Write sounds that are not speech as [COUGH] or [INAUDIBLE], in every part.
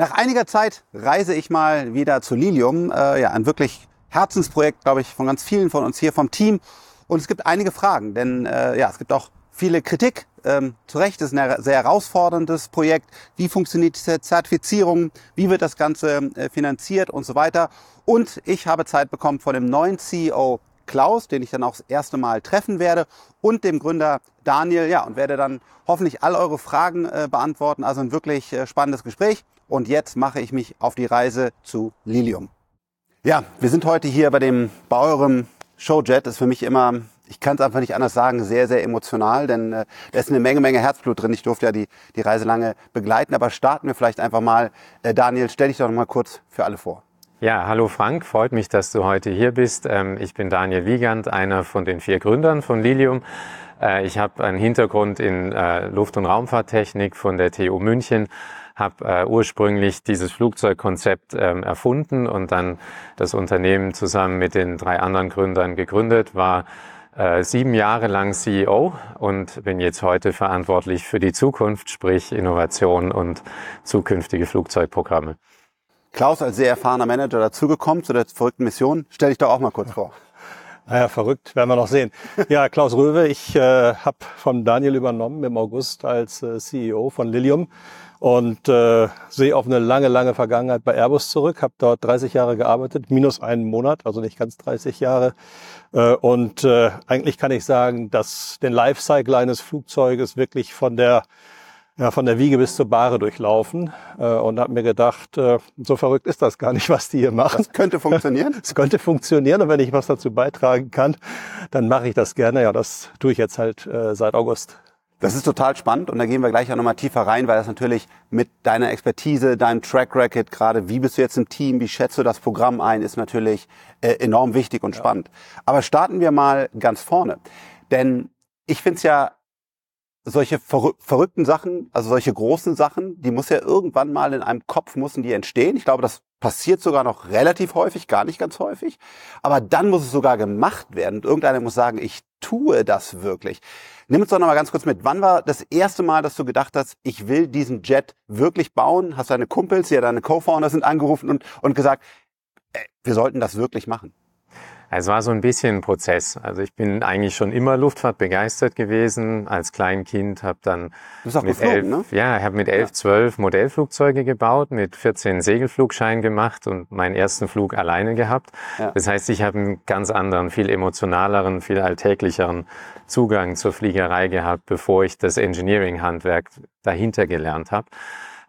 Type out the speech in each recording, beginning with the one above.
Nach einiger Zeit reise ich mal wieder zu Lilium. Äh, ja, ein wirklich Herzensprojekt, glaube ich, von ganz vielen von uns hier vom Team. Und es gibt einige Fragen, denn äh, ja, es gibt auch viele Kritik. Ähm, zu Recht ist ein sehr herausforderndes Projekt. Wie funktioniert diese Zertifizierung? Wie wird das Ganze äh, finanziert und so weiter? Und ich habe Zeit bekommen von dem neuen CEO Klaus, den ich dann auch das erste Mal treffen werde, und dem Gründer Daniel, ja, und werde dann hoffentlich all eure Fragen äh, beantworten. Also ein wirklich äh, spannendes Gespräch. Und jetzt mache ich mich auf die Reise zu Lilium. Ja, wir sind heute hier bei dem, bei eurem Showjet. Das ist für mich immer, ich kann es einfach nicht anders sagen, sehr, sehr emotional, denn äh, da ist eine Menge, Menge Herzblut drin. Ich durfte ja die, die Reise lange begleiten. Aber starten wir vielleicht einfach mal. Äh, Daniel, stell dich doch noch mal kurz für alle vor. Ja, hallo Frank, freut mich, dass du heute hier bist. Ähm, ich bin Daniel Wiegand, einer von den vier Gründern von Lilium. Äh, ich habe einen Hintergrund in äh, Luft- und Raumfahrttechnik von der TU München, habe äh, ursprünglich dieses Flugzeugkonzept ähm, erfunden und dann das Unternehmen zusammen mit den drei anderen Gründern gegründet, war sieben Jahre lang CEO und bin jetzt heute verantwortlich für die Zukunft, sprich Innovation und zukünftige Flugzeugprogramme. Klaus als sehr erfahrener Manager dazugekommen zu der verrückten Mission. Stell dich doch auch mal kurz vor. Naja, verrückt, werden wir noch sehen. Ja, Klaus Röwe, ich äh, habe von Daniel übernommen im August als äh, CEO von Lilium und äh, sehe auf eine lange, lange Vergangenheit bei Airbus zurück. Habe dort 30 Jahre gearbeitet, minus einen Monat, also nicht ganz 30 Jahre. Äh, und äh, eigentlich kann ich sagen, dass den Lifecycle eines Flugzeuges wirklich von der ja, von der Wiege bis zur Bahre durchlaufen äh, und habe mir gedacht, äh, so verrückt ist das gar nicht, was die hier machen. Das könnte funktionieren. [LAUGHS] Es könnte funktionieren und wenn ich was dazu beitragen kann, dann mache ich das gerne. Ja, das tue ich jetzt halt äh, seit August. Das ist total spannend und da gehen wir gleich auch nochmal tiefer rein, weil das natürlich mit deiner Expertise, deinem Track Record, gerade wie bist du jetzt im Team, wie schätzt du das Programm ein, ist natürlich äh, enorm wichtig und ja. spannend. Aber starten wir mal ganz vorne. Denn ich finde es ja solche verrück verrückten Sachen, also solche großen Sachen, die muss ja irgendwann mal in einem Kopf müssen die entstehen. Ich glaube, das passiert sogar noch relativ häufig, gar nicht ganz häufig. Aber dann muss es sogar gemacht werden. Und irgendeiner muss sagen, ich tue das wirklich. Nimm uns doch noch mal ganz kurz mit. Wann war das erste Mal, dass du gedacht hast, ich will diesen Jet wirklich bauen? Hast deine Kumpels, ja deine Co-Founder sind angerufen und, und gesagt, ey, wir sollten das wirklich machen? Es war so ein bisschen ein Prozess. Also ich bin eigentlich schon immer Luftfahrt begeistert gewesen. Als Kleinkind habe dann du bist auch mit geflogen, elf, ne? ja, ich habe mit elf, zwölf Modellflugzeuge gebaut, mit 14 Segelflugschein gemacht und meinen ersten Flug alleine gehabt. Ja. Das heißt, ich habe einen ganz anderen, viel emotionaleren, viel alltäglicheren Zugang zur Fliegerei gehabt, bevor ich das Engineering-Handwerk dahinter gelernt habe.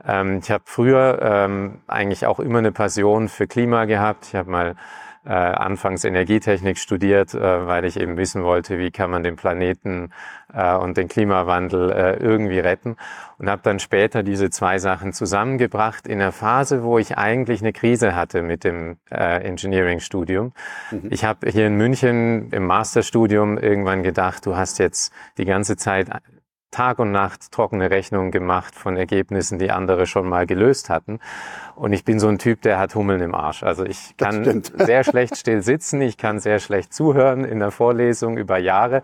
Ähm, ich habe früher ähm, eigentlich auch immer eine Passion für Klima gehabt. Ich habe mal äh, anfangs Energietechnik studiert, äh, weil ich eben wissen wollte, wie kann man den Planeten äh, und den Klimawandel äh, irgendwie retten. Und habe dann später diese zwei Sachen zusammengebracht in einer Phase, wo ich eigentlich eine Krise hatte mit dem äh, Engineering-Studium. Mhm. Ich habe hier in München im Masterstudium irgendwann gedacht, du hast jetzt die ganze Zeit Tag und Nacht trockene Rechnungen gemacht von Ergebnissen, die andere schon mal gelöst hatten. Und ich bin so ein Typ, der hat Hummeln im Arsch. Also ich kann sehr schlecht still sitzen, ich kann sehr schlecht zuhören in der Vorlesung über Jahre.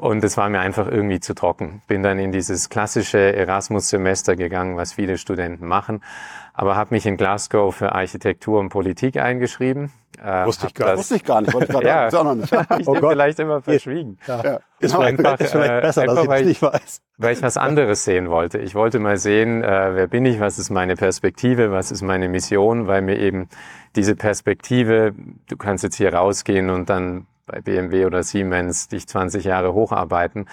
Und es war mir einfach irgendwie zu trocken. Bin dann in dieses klassische Erasmus-Semester gegangen, was viele Studenten machen aber habe mich in Glasgow für Architektur und Politik eingeschrieben. Äh, wusste, ich gar, wusste ich gar nicht. Wollte ich [LAUGHS] ja, auch noch nicht. [LAUGHS] ich oh Gott. vielleicht immer verschwiegen. Ja. Ja. Ist, genau. einfach, ist vielleicht besser, äh, einfach, dass ich nicht weiß. Weil ich was anderes sehen wollte. Ich wollte mal sehen, äh, wer bin ich, was ist meine Perspektive, was ist meine Mission, weil mir eben diese Perspektive, du kannst jetzt hier rausgehen und dann bei BMW oder Siemens dich 20 Jahre hocharbeiten,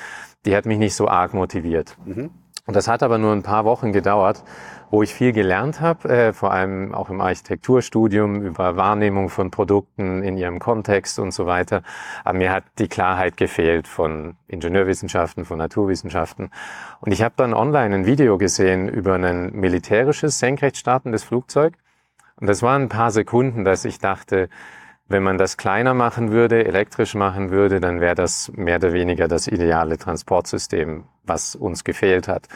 die hat mich nicht so arg motiviert. Mhm. Und das hat aber nur ein paar Wochen gedauert wo ich viel gelernt habe, äh, vor allem auch im Architekturstudium über Wahrnehmung von Produkten in ihrem Kontext und so weiter. Aber mir hat die Klarheit gefehlt von Ingenieurwissenschaften, von Naturwissenschaften. Und ich habe dann online ein Video gesehen über ein militärisches senkrecht startendes Flugzeug. Und das waren ein paar Sekunden, dass ich dachte, wenn man das kleiner machen würde, elektrisch machen würde, dann wäre das mehr oder weniger das ideale Transportsystem, was uns gefehlt hat.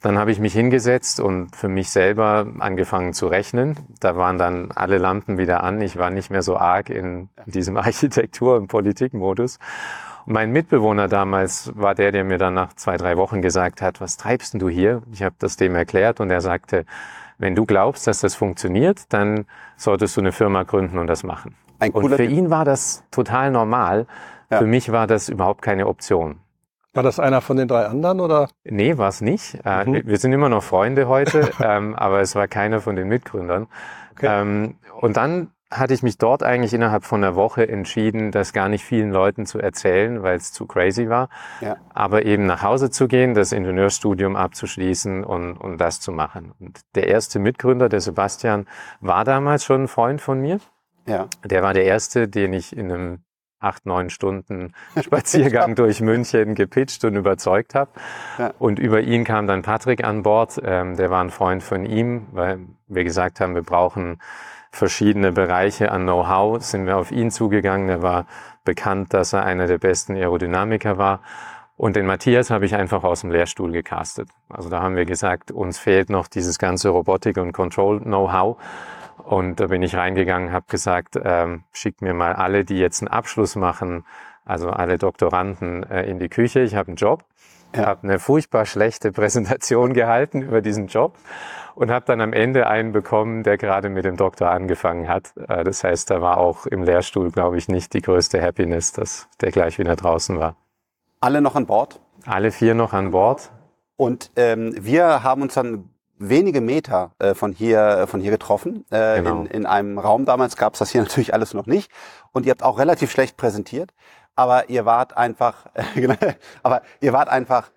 Dann habe ich mich hingesetzt und für mich selber angefangen zu rechnen. Da waren dann alle Lampen wieder an. Ich war nicht mehr so arg in diesem [LAUGHS] Architektur- und Politikmodus. Mein Mitbewohner damals war der, der mir dann nach zwei, drei Wochen gesagt hat, was treibst denn du hier? Ich habe das dem erklärt und er sagte, wenn du glaubst, dass das funktioniert, dann solltest du eine Firma gründen und das machen. Ein und für ihn war das total normal. Ja. Für mich war das überhaupt keine Option. War das einer von den drei anderen oder? Nee, war es nicht. Äh, mhm. Wir sind immer noch Freunde heute, [LAUGHS] ähm, aber es war keiner von den Mitgründern. Okay. Ähm, und dann hatte ich mich dort eigentlich innerhalb von einer Woche entschieden, das gar nicht vielen Leuten zu erzählen, weil es zu crazy war. Ja. Aber eben nach Hause zu gehen, das Ingenieurstudium abzuschließen und, und das zu machen. Und der erste Mitgründer, der Sebastian, war damals schon ein Freund von mir. Ja. Der war der erste, den ich in einem acht, neun Stunden [LAUGHS] Spaziergang durch München gepitcht und überzeugt habe. Ja. Und über ihn kam dann Patrick an Bord. Ähm, der war ein Freund von ihm, weil wir gesagt haben, wir brauchen verschiedene Bereiche an Know-how, sind wir auf ihn zugegangen. Er war bekannt, dass er einer der besten Aerodynamiker war. Und den Matthias habe ich einfach aus dem Lehrstuhl gecastet. Also da haben wir gesagt, uns fehlt noch dieses ganze Robotik- und Control-Know-how. Und da bin ich reingegangen, habe gesagt, ähm, schickt mir mal alle, die jetzt einen Abschluss machen, also alle Doktoranden äh, in die Küche. Ich habe einen Job, ja. habe eine furchtbar schlechte Präsentation [LAUGHS] gehalten über diesen Job und habe dann am Ende einen bekommen, der gerade mit dem Doktor angefangen hat. Äh, das heißt, da war auch im Lehrstuhl, glaube ich, nicht die größte Happiness, dass der gleich wieder draußen war. Alle noch an Bord? Alle vier noch an Bord. Und ähm, wir haben uns dann wenige Meter äh, von hier äh, von hier getroffen. Äh, genau. in, in einem Raum damals gab es das hier [LAUGHS] natürlich alles noch nicht. Und ihr habt auch relativ schlecht präsentiert. Aber ihr wart einfach, äh, [LAUGHS] aber ihr wart einfach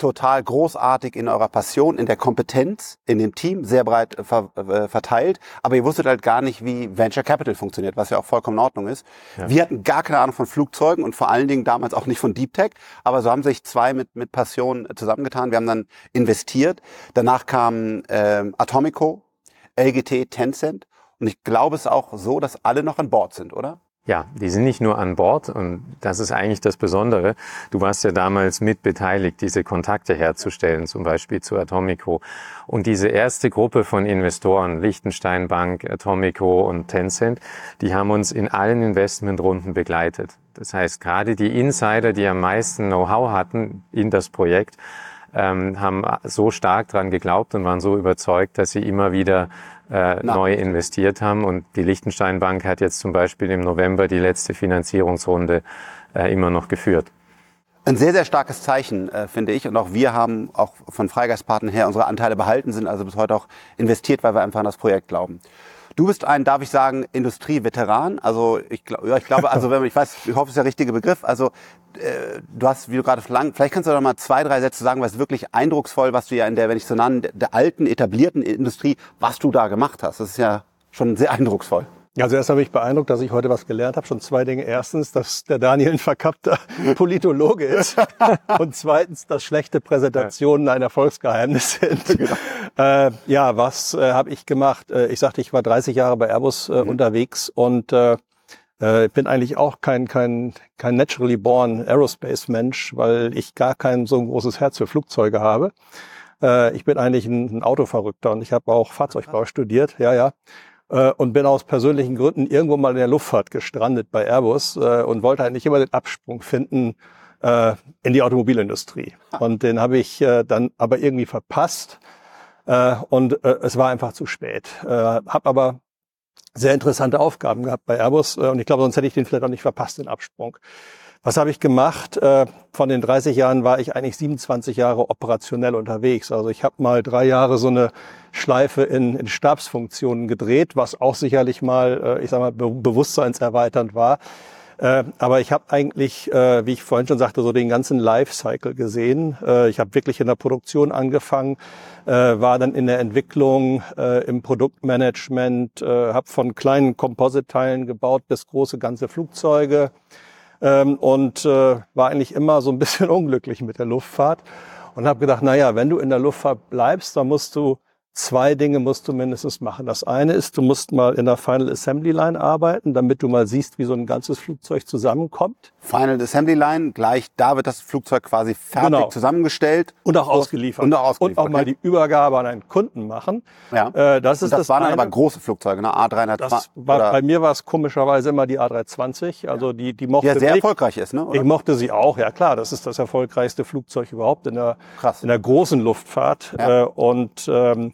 total großartig in eurer Passion, in der Kompetenz, in dem Team, sehr breit äh, ver äh, verteilt. Aber ihr wusstet halt gar nicht, wie Venture Capital funktioniert, was ja auch vollkommen in Ordnung ist. Ja. Wir hatten gar keine Ahnung von Flugzeugen und vor allen Dingen damals auch nicht von Deep Tech. Aber so haben sich zwei mit, mit Passion zusammengetan. Wir haben dann investiert. Danach kamen äh, Atomico, LGT, Tencent. Und ich glaube es auch so, dass alle noch an Bord sind, oder? Ja, die sind nicht nur an Bord und das ist eigentlich das Besondere. Du warst ja damals mit beteiligt, diese Kontakte herzustellen, zum Beispiel zu Atomico. Und diese erste Gruppe von Investoren, Liechtenstein Bank, Atomico und Tencent, die haben uns in allen Investmentrunden begleitet. Das heißt, gerade die Insider, die am meisten Know-how hatten in das Projekt, ähm, haben so stark dran geglaubt und waren so überzeugt, dass sie immer wieder äh, neu investiert haben. Und die Liechtenstein Bank hat jetzt zum Beispiel im November die letzte Finanzierungsrunde äh, immer noch geführt. Ein sehr, sehr starkes Zeichen, äh, finde ich. Und auch wir haben auch von Freigeistpartnern her unsere Anteile behalten, sind also bis heute auch investiert, weil wir einfach an das Projekt glauben. Du bist ein, darf ich sagen, Industrieveteran. Also ich, glaub, ja, ich glaube, also wenn man, ich weiß, ich hoffe, es ist der richtige Begriff. Also äh, du hast, wie du gerade verlangt, vielleicht kannst du doch mal zwei, drei Sätze sagen, was wirklich eindrucksvoll, was du ja in der, wenn ich so nenne, der alten, etablierten Industrie, was du da gemacht hast. Das ist ja schon sehr eindrucksvoll. Also erst habe ich beeindruckt, dass ich heute was gelernt habe. Schon zwei Dinge. Erstens, dass der Daniel ein verkappter [LAUGHS] Politologe ist. [LAUGHS] Und zweitens, dass schlechte Präsentationen ein Erfolgsgeheimnis sind. Genau. Äh, ja, was äh, habe ich gemacht? Äh, ich sagte, ich war 30 Jahre bei Airbus äh, mhm. unterwegs und äh, äh, bin eigentlich auch kein, kein, kein naturally born Aerospace-Mensch, weil ich gar kein so ein großes Herz für Flugzeuge habe. Ich bin eigentlich ein, ein Autoverrückter und ich habe auch Fahrzeugbau studiert. Ja, ja äh, und bin aus persönlichen Gründen irgendwo mal in der Luftfahrt gestrandet bei Airbus äh, und wollte eigentlich immer den Absprung finden äh, in die Automobilindustrie. Und den habe ich äh, dann aber irgendwie verpasst äh, und äh, es war einfach zu spät. Äh, habe aber sehr interessante Aufgaben gehabt bei Airbus äh, und ich glaube, sonst hätte ich den vielleicht auch nicht verpasst, den Absprung. Was habe ich gemacht? Äh, von den 30 Jahren war ich eigentlich 27 Jahre operationell unterwegs. Also ich habe mal drei Jahre so eine Schleife in, in Stabsfunktionen gedreht, was auch sicherlich mal, äh, ich sag mal, bewusstseinserweiternd war. Äh, aber ich habe eigentlich, wie ich vorhin schon sagte, so den ganzen Lifecycle gesehen. Ich habe wirklich in der Produktion angefangen, war dann in der Entwicklung, im Produktmanagement, habe von kleinen Composite-Teilen gebaut bis große ganze Flugzeuge ähm, und äh, war eigentlich immer so ein bisschen [LAUGHS] unglücklich mit der Luftfahrt und habe gedacht, na ja, wenn du in der Luftfahrt bleibst, dann musst du zwei Dinge musst du mindestens machen. Das eine ist, du musst mal in der Final Assembly Line arbeiten, damit du mal siehst, wie so ein ganzes Flugzeug zusammenkommt. Final Assembly Line, gleich da wird das Flugzeug quasi fertig genau. zusammengestellt. Und auch ausgeliefert. Und auch, ausgeliefert. Und auch mal die Übergabe an einen Kunden machen. Ja. Äh, das ist das, das waren eine. aber große Flugzeuge, ne? A320. Das war, bei mir war es komischerweise immer die A320. Also die, die mochte Die ja sehr ich. erfolgreich ist, ne? Oder? Ich mochte sie auch, ja klar. Das ist das erfolgreichste Flugzeug überhaupt in der, Krass. in der großen Luftfahrt. Ja. Äh, und ähm,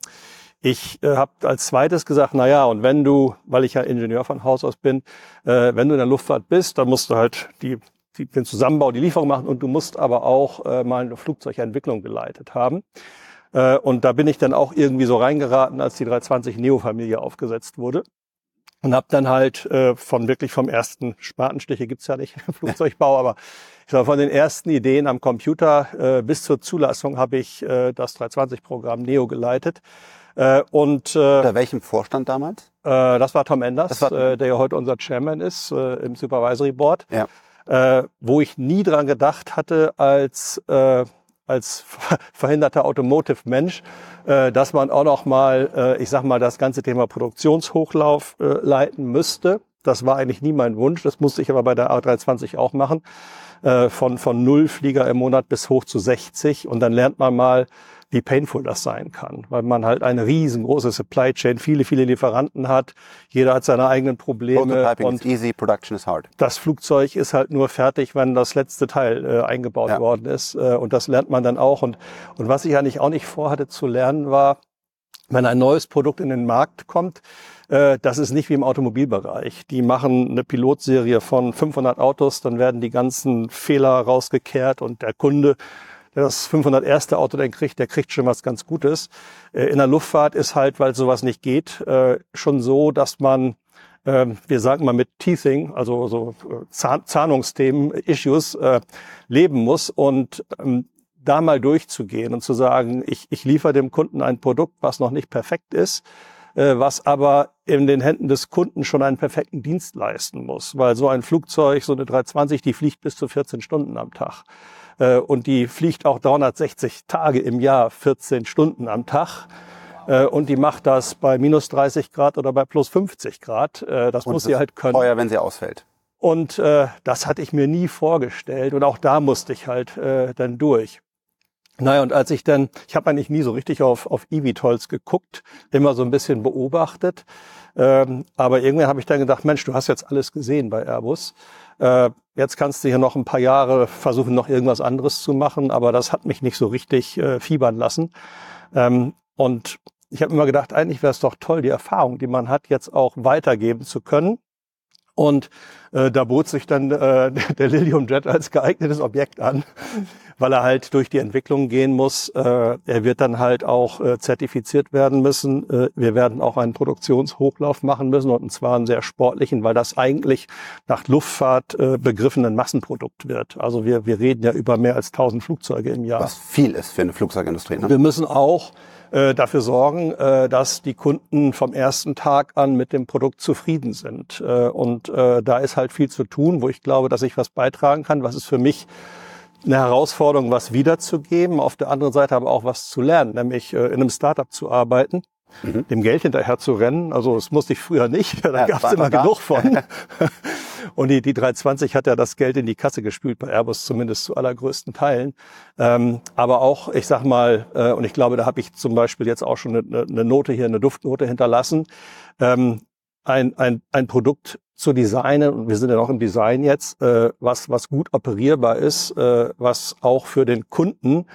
Ich äh, habe als zweites gesagt, na ja, und wenn du, weil ich ja Ingenieur von Haus aus bin, äh, wenn du in der Luftfahrt bist, dann musst du halt die, die, den Zusammenbau, die Lieferung machen und du musst aber auch äh, mal eine Flugzeugentwicklung geleitet haben. Äh, und da bin ich dann auch irgendwie so reingeraten, als die 320 Neo-Familie aufgesetzt wurde und habe dann halt äh, von wirklich vom ersten Spatenstiche gibt's ja nicht [LAUGHS] Flugzeugbau, aber ich sag, von den ersten Ideen am Computer äh, bis zur Zulassung habe ich äh, das 320-Programm Neo geleitet. Äh, und äh, unter welchem Vorstand damals? Äh, das war Tom Enders, war, äh, der ja heute unser Chairman ist äh, im Supervisory Board. Ja. Äh, wo ich nie dran gedacht hatte, als äh, als verhinderter Automotive-Mensch, äh, dass man auch noch mal, äh, ich sag mal, das ganze Thema Produktionshochlauf äh, leiten müsste. Das war eigentlich nie mein Wunsch. Das musste ich aber bei der A320 auch machen. Äh, von, von null Flieger im Monat bis hoch zu 60. Und dann lernt man mal, wie painful das sein kann, weil man halt eine riesengroße Supply Chain, viele, viele Lieferanten hat. Jeder hat seine eigenen Probleme. und is easy, production is hard. Das Flugzeug ist halt nur fertig, wenn das letzte Teil äh, eingebaut ja. worden ist. Äh, und das lernt man dann auch. Und, und was ich eigentlich auch nicht vorhatte zu lernen, war, wenn ein neues Produkt in den Markt kommt, äh, das ist nicht wie im Automobilbereich. Die machen eine Pilotserie von 500 Autos, dann werden die ganzen Fehler rausgekehrt und der Kunde der das 501. Auto dann kriegt, der kriegt schon was ganz Gutes. Äh, in der Luftfahrt ist halt, weil sowas nicht geht, äh, schon so, dass man ähm, wir sagen mal mit Teething, also so Zahnungsthemen, Issues, leben muss und ähm, da mal durchzugehen und zu sagen, ich, ich liefere dem Kunden ein Produkt, was noch nicht perfekt ist, äh, was aber in den Händen des Kunden schon einen perfekten Dienst leisten muss. Weil so ein Flugzeug, so eine 320, die fliegt bis zu 14 Stunden am Tag. Äh, und die fliegt auch 360 Tage im Jahr, 14 Stunden am Tag. Äh, und die macht das bei minus 30 Grad oder bei plus 50 Grad. Das und muss sie halt können. Teuer, wenn sie ausfällt. Und äh, das hatte ich mir nie vorgestellt. Und auch da musste ich halt äh, dann durch. Naja, und als ich dann, ich habe eigentlich nie so richtig auf, auf eVTOLs geguckt, immer so ein bisschen beobachtet. Ähm, aber irgendwann habe ich dann gedacht, Mensch, du hast jetzt alles gesehen bei Airbus. Äh, jetzt kannst du hier noch ein paar Jahre versuchen, noch irgendwas anderes zu machen, aber das hat mich nicht so richtig äh, fiebern lassen. Ähm, und ich habe immer gedacht, eigentlich wäre es doch toll, die Erfahrung, die man hat, jetzt auch weitergeben zu können. Und äh, da bot sich dann äh, [LAUGHS] der Lilium Jet als geeignetes Objekt an, [LAUGHS] weil er halt durch die Entwicklung gehen muss. Äh, er wird dann halt auch äh, zertifiziert werden müssen. Äh, wir werden auch einen Produktionshochlauf machen müssen und zwar einen sehr sportlichen, weil das eigentlich nach Luftfahrt äh, begriffenen Massenprodukt wird. Also wir, wir reden ja über mehr als 1000 Flugzeuge im Jahr. Was viel ist für eine Flugzeugindustrie. Ne? Wir müssen auch äh, dafür sorgen, äh, dass die Kunden vom ersten Tag an mit dem Produkt zufrieden sind. Äh, und äh, da ist halt viel zu tun, wo ich glaube, dass ich was beitragen kann. Was ist für mich eine Herausforderung, was wiederzugeben, auf der anderen Seite aber auch was zu lernen, nämlich äh, in einem Startup zu arbeiten, mhm. dem Geld hinterher zu rennen. Also das musste ich früher nicht, [LAUGHS] da ja, gab es immer genug von. [LAUGHS] Und die, die 320 hat ja das Geld in die Kasse gespült bei Airbus, zumindest zu allergrößten Teilen. Ähm, aber auch, ich sag mal, äh, und ich glaube, da habe ich zum Beispiel jetzt auch schon eine, eine Note hier, eine Duftnote hinterlassen, ähm, ein, ein, ein Produkt zu designen, und wir sind ja noch im Design jetzt, äh, was, was gut operierbar ist, äh, was auch für den Kunden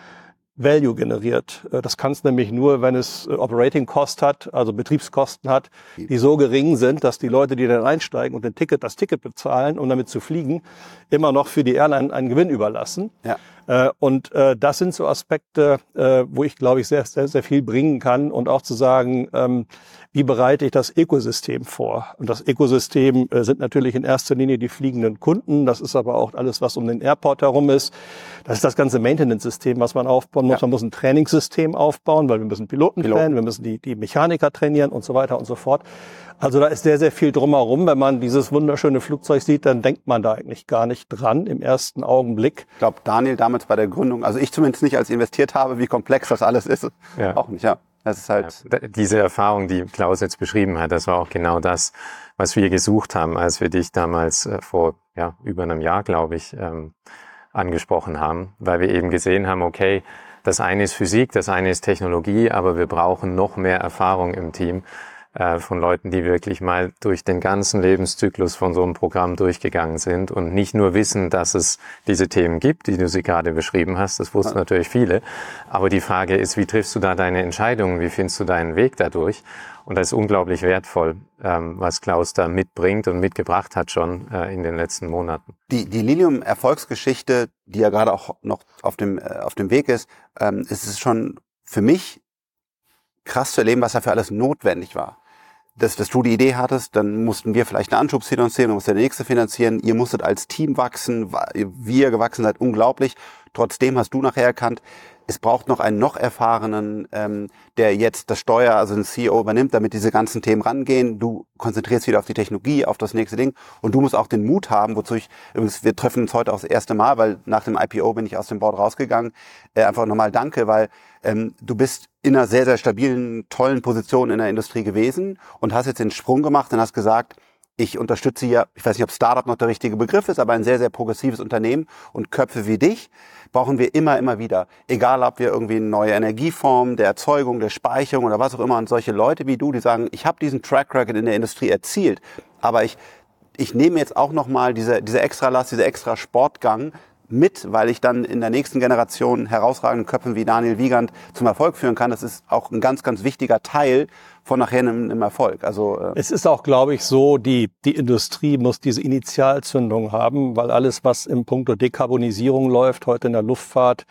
Value generiert. Äh, das kann es nämlich nur, wenn es äh, Operating Cost hat, also Betriebskosten hat, die so gering sind, dass die Leute, die dann einsteigen und den Ticket, das Ticket bezahlen, um damit zu fliegen, immer noch für die Airline einen Gewinn überlassen. Ja. Äh, und das sind so Aspekte, wo ich, glaube ich, sehr, sehr, sehr viel bringen kann und auch zu sagen, ähm, wie bereite ich das Ökosystem vor? Und das Ökosystem sind natürlich in erster Linie die fliegenden Kunden. Das ist aber auch alles, was um den Airport herum ist. Das ist das ganze Maintenance-System, was man aufbauen muss. Ja. Man muss ein Trainingssystem aufbauen, weil wir müssen Piloten, Piloten. trainieren, wir müssen die, die Mechaniker trainieren und so weiter und so fort. Also da ist sehr, sehr viel drumherum. Wenn man dieses wunderschöne Flugzeug sieht, dann denkt man da eigentlich gar nicht dran im ersten Augenblick. Ich glaube, Daniel damals bei der Gründung, also ich zumindest nicht, als investiert habe, wie komplex das alles ist. Ja. Auch nicht, ja. Das ist halt ja, diese Erfahrung, die Klaus jetzt beschrieben hat, das war auch genau das, was wir gesucht haben, als wir dich damals äh, vor ja, über einem Jahr, glaube ich, ähm, angesprochen haben, weil wir eben gesehen haben, okay, das eine ist Physik, das eine ist Technologie, aber wir brauchen noch mehr Erfahrung im Team, äh, von Leuten, die wirklich mal durch den ganzen Lebenszyklus von so einem Programm durchgegangen sind und nicht nur wissen, dass es diese Themen gibt, die du sie gerade beschrieben hast. Das wussten natürlich viele. Aber die Frage ist, wie triffst du da deine Entscheidungen? Wie findest du deinen Weg dadurch? Und das ist unglaublich wertvoll, ähm, was Klaus da mitbringt und mitgebracht hat schon äh, in den letzten Monaten. Die, die Lilium-Erfolgsgeschichte, die ja gerade auch noch auf dem, äh, auf dem Weg ist, ähm, ist es schon für mich krass zu erleben, was da für alles notwendig war. Dass, dass du die Idee hattest, dann mussten wir vielleicht eine Anschubsfinanzierung, musste der nächste finanzieren, ihr musstet als Team wachsen, wie ihr gewachsen seid, unglaublich. Trotzdem hast du nachher erkannt, es braucht noch einen noch erfahrenen, ähm, der jetzt das Steuer, also den CEO übernimmt, damit diese ganzen Themen rangehen. Du konzentrierst wieder auf die Technologie, auf das nächste Ding. Und du musst auch den Mut haben, wozu ich, übrigens, wir treffen uns heute auch das erste Mal, weil nach dem IPO bin ich aus dem Board rausgegangen. Äh, einfach nochmal danke, weil ähm, du bist in einer sehr, sehr stabilen, tollen Position in der Industrie gewesen und hast jetzt den Sprung gemacht und hast gesagt, ich unterstütze hier, ich weiß nicht, ob Startup noch der richtige Begriff ist, aber ein sehr, sehr progressives Unternehmen und Köpfe wie dich brauchen wir immer, immer wieder. Egal, ob wir irgendwie eine neue Energieform der Erzeugung, der Speicherung oder was auch immer und solche Leute wie du, die sagen, ich habe diesen Track Record in der Industrie erzielt, aber ich ich nehme jetzt auch nochmal diese, diese extra Last, diese extra Sportgang mit, weil ich dann in der nächsten Generation herausragenden Köpfen wie Daniel Wiegand zum Erfolg führen kann. Das ist auch ein ganz, ganz wichtiger Teil von nachher einem, einem Erfolg. Also äh es ist auch, glaube ich, so, die die Industrie muss diese Initialzündung haben, weil alles, was im Punkto Dekarbonisierung läuft heute in der Luftfahrt,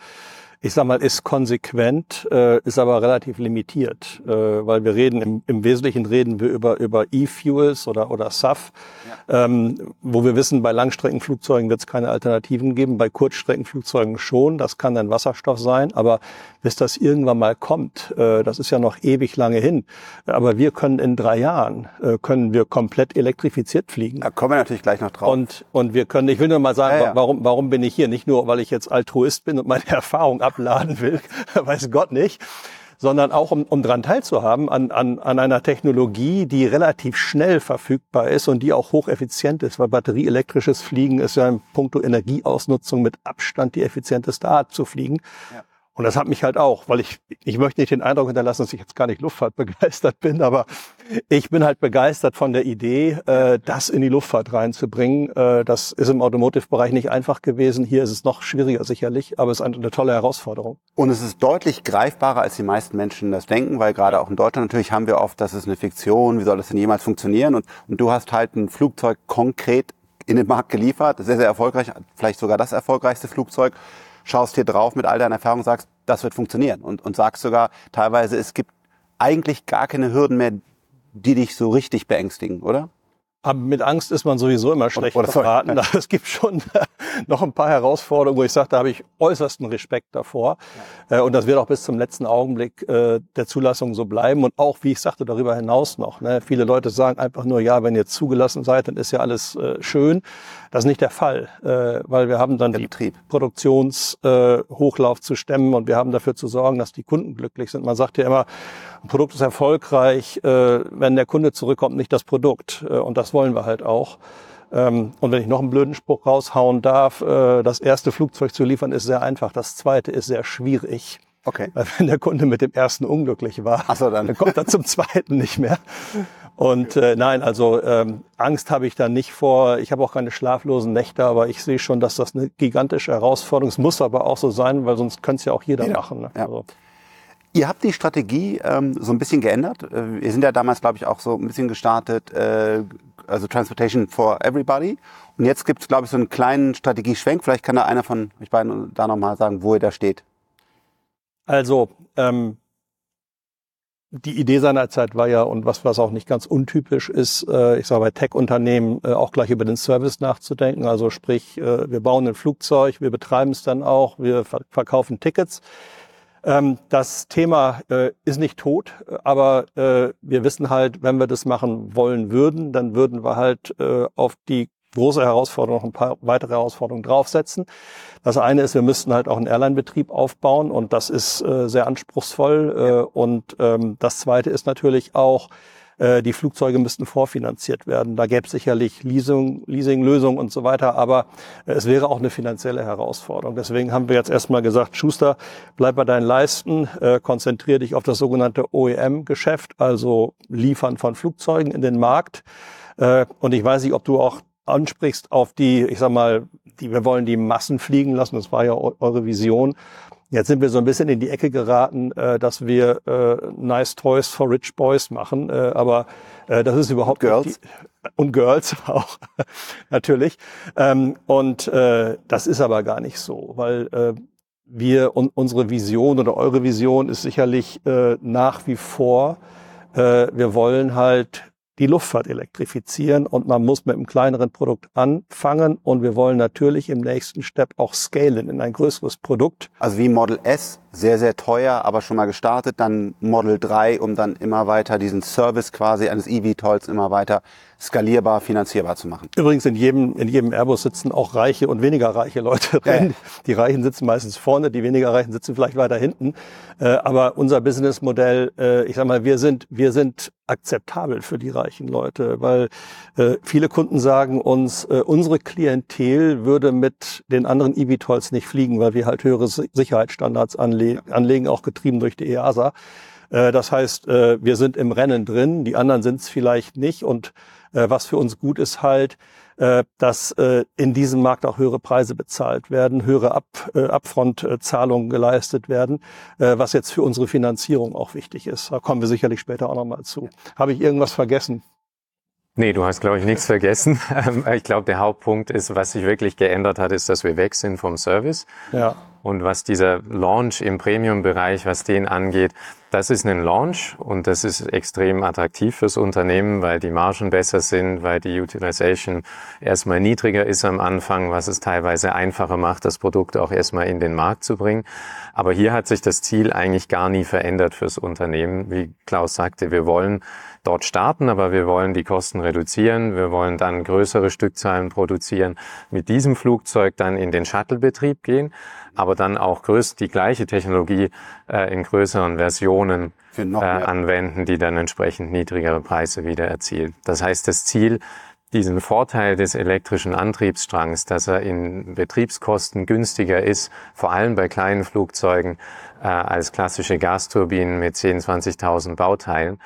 ich sag mal, ist konsequent, äh, ist aber relativ limitiert, äh, weil wir reden, im, im Wesentlichen reden wir über, über E-Fuels oder, oder SAF, ja. ähm, wo wir wissen, bei Langstreckenflugzeugen wird es keine Alternativen geben, bei Kurzstreckenflugzeugen schon, das kann dann Wasserstoff sein, aber bis das irgendwann mal kommt, äh, das ist ja noch ewig lange hin, aber wir können in drei Jahren, äh, können wir komplett elektrifiziert fliegen. Da kommen wir natürlich gleich noch drauf. Und, und wir können, ich will nur mal sagen, ja, ja. warum, warum bin ich hier? Nicht nur, weil ich jetzt Altruist bin und meine [LAUGHS] Erfahrung abladen will, [LAUGHS] weiß Gott nicht, sondern auch um, um daran teilzuhaben an, an, an einer Technologie, die relativ schnell verfügbar ist und die auch hocheffizient ist, weil batterieelektrisches Fliegen ist ja in puncto Energieausnutzung mit Abstand die effizienteste Art zu fliegen. Ja. Und das hat mich halt auch, weil ich, ich möchte nicht den Eindruck hinterlassen, dass ich jetzt gar nicht Luftfahrt begeistert bin, aber ich bin halt begeistert von der Idee, äh, das in die Luftfahrt reinzubringen. Äh, das ist im Automotive-Bereich nicht einfach gewesen. Hier ist es noch schwieriger sicherlich, aber es ist eine, eine tolle Herausforderung. Und es ist deutlich greifbarer, als die meisten Menschen das denken, weil gerade auch in Deutschland natürlich haben wir oft, das ist eine Fiktion, wie soll das denn jemals funktionieren? Und, und du hast halt ein Flugzeug konkret in den Markt geliefert, sehr, sehr erfolgreich, vielleicht sogar das erfolgreichste Flugzeug schaust hier drauf mit all deiner Erfahrung, sagst, das wird funktionieren und, und sagst sogar teilweise, es gibt eigentlich gar keine Hürden mehr, die dich so richtig beängstigen, oder? Aber mit Angst ist man sowieso immer schlecht oder, oder beraten. [LAUGHS] [LAUGHS] Es gibt schon noch ein paar Herausforderungen, wo ich sage, da habe ich äußersten Respekt davor. Ja. Äh, und das wird auch bis zum letzten Augenblick äh, der Zulassung so bleiben. Und auch, wie ich sagte, darüber hinaus noch. Ne? Viele Leute sagen einfach nur, ja, wenn ihr zugelassen seid, dann ist ja alles äh, schön. Das ist nicht der Fall, weil wir haben dann der die Produktionshochlauf zu stemmen und wir haben dafür zu sorgen, dass die Kunden glücklich sind. Man sagt ja immer, ein Produkt ist erfolgreich, wenn der Kunde zurückkommt, nicht das Produkt. Und das wollen wir halt auch. Ähm, und wenn ich noch einen blöden Spruch raushauen darf, äh, das erste Flugzeug zu liefern ist sehr einfach, das zweite ist sehr schwierig. Okay. Weil wenn der Kunde mit dem ersten unglücklich war, so, dann. dann kommt er zum zweiten nicht mehr. Und äh, nein, also ähm, Angst habe ich da nicht vor. Ich habe auch keine schlaflosen Nächte, aber ich sehe schon, dass das eine gigantische Herausforderung ist. Muss aber auch so sein, weil sonst könnte es ja auch jeder ja. machen. Ne? Ja. Also. Ihr habt die Strategie ähm, so ein bisschen geändert. Äh, wir sind ja damals, glaube ich, auch so ein bisschen gestartet, äh, also Transportation for Everybody. Und jetzt gibt es, glaube ich, so einen kleinen Strategieschwenk. Vielleicht kann da einer von euch beiden da nochmal sagen, wo ihr da steht. Also, ähm, die Idee seinerzeit war ja, und was, was auch nicht ganz untypisch ist, äh, ich sage bei Tech-Unternehmen äh, auch gleich über den Service nachzudenken. Also sprich, äh, wir bauen ein Flugzeug, wir betreiben es dann auch, wir ver verkaufen Tickets. Ähm, das Thema äh, ist nicht tot, aber äh, wir wissen halt, wenn wir das machen wollen würden, dann würden wir halt äh, auf die große Herausforderung noch ein paar weitere Herausforderungen draufsetzen. Das eine ist, wir müssten halt auch einen Airline-Betrieb aufbauen und das ist sehr anspruchsvoll. Und ähm, das zweite ist natürlich auch, die Flugzeuge müssten vorfinanziert werden. Da gäbe es sicherlich Leasing, Leasinglösungen und so weiter, aber äh, es wäre auch eine finanzielle Herausforderung. Deswegen haben wir jetzt erstmal gesagt, Schuster, bleib bei deinen Leisten, äh, konzentriere dich auf das sogenannte OEM-Geschäft, also Liefern von Flugzeugen in den Markt. Äh, und ich weiß nicht, ob du auch ansprichst auf die, ich sag mal, die, wir wollen die Massen fliegen lassen, das war ja eure Vision. Jetzt sind wir so ein bisschen in die Ecke geraten, äh, dass wir äh, Nice Toys for Rich Boys machen, äh, aber äh, das ist überhaupt Girls die, und Girls [LAUGHS] auch natürlich. Ähm, und äh, das ist aber gar nicht so, weil äh, wir und unsere Vision oder eure Vision ist sicherlich äh, nach wie vor, äh, wir wollen halt die Luftfahrt elektrifizieren und man muss mit einem kleineren Produkt anfangen und wir wollen natürlich im nächsten Step auch scalen in ein größeres Produkt. Also wie Model S sehr, sehr teuer, aber schon mal gestartet. Dann Model 3, um dann immer weiter diesen Service quasi eines eVTOLs immer weiter skalierbar, finanzierbar zu machen. Übrigens in jedem, in jedem Airbus sitzen auch reiche und weniger reiche Leute drin. Ja. Die Reichen sitzen meistens vorne, die weniger Reichen sitzen vielleicht weiter hinten. Äh, aber unser Businessmodell, äh, ich sag mal, wir sind, wir sind akzeptabel für die reichen Leute, weil äh, viele Kunden sagen uns, äh, unsere Klientel würde mit den anderen eVTOLs nicht fliegen, weil wir halt höhere Sicherheitsstandards anlegen anlegen, auch getrieben durch die EASA. Äh, das heißt, äh, wir sind im Rennen drin, die anderen sind es vielleicht nicht. Und äh, was für uns gut ist halt, dass in diesem Markt auch höhere Preise bezahlt werden, höhere Up, Upfront-Zahlungen geleistet werden, was jetzt für unsere Finanzierung auch wichtig ist. Da kommen wir sicherlich später auch nochmal zu. Habe ich irgendwas vergessen? Nee, du hast, glaube ich, nichts vergessen. [LAUGHS] Ähm, ich glaube, der Hauptpunkt ist, was sich wirklich geändert hat, ist, dass wir weg sind vom Service. Ja. Und was dieser Launch im Premium-Bereich, was den angeht, das ist ein Launch und das ist extrem attraktiv fürs Unternehmen, weil die Margen besser sind, weil die Utilization erstmal niedriger ist am Anfang, was es teilweise einfacher macht, das Produkt auch erstmal in den Markt zu bringen. Aber hier hat sich das Ziel eigentlich gar nie verändert fürs Unternehmen. Wie Klaus sagte, wir wollen dort starten, aber wir wollen die Kosten reduzieren. Wir wollen dann größere Stückzahlen produzieren, mit diesem Flugzeug dann in den Shuttle-Betrieb gehen, aber dann auch größt die gleiche Technologie äh, in größeren Versionen äh, anwenden, die dann entsprechend niedrigere Preise wieder erzielen. Das heißt, das Ziel, diesen Vorteil des elektrischen Antriebsstrangs, dass er in Betriebskosten günstiger ist, vor allem bei kleinen Flugzeugen äh, als klassische Gasturbinen mit 10.000, 20.000 Bauteilen,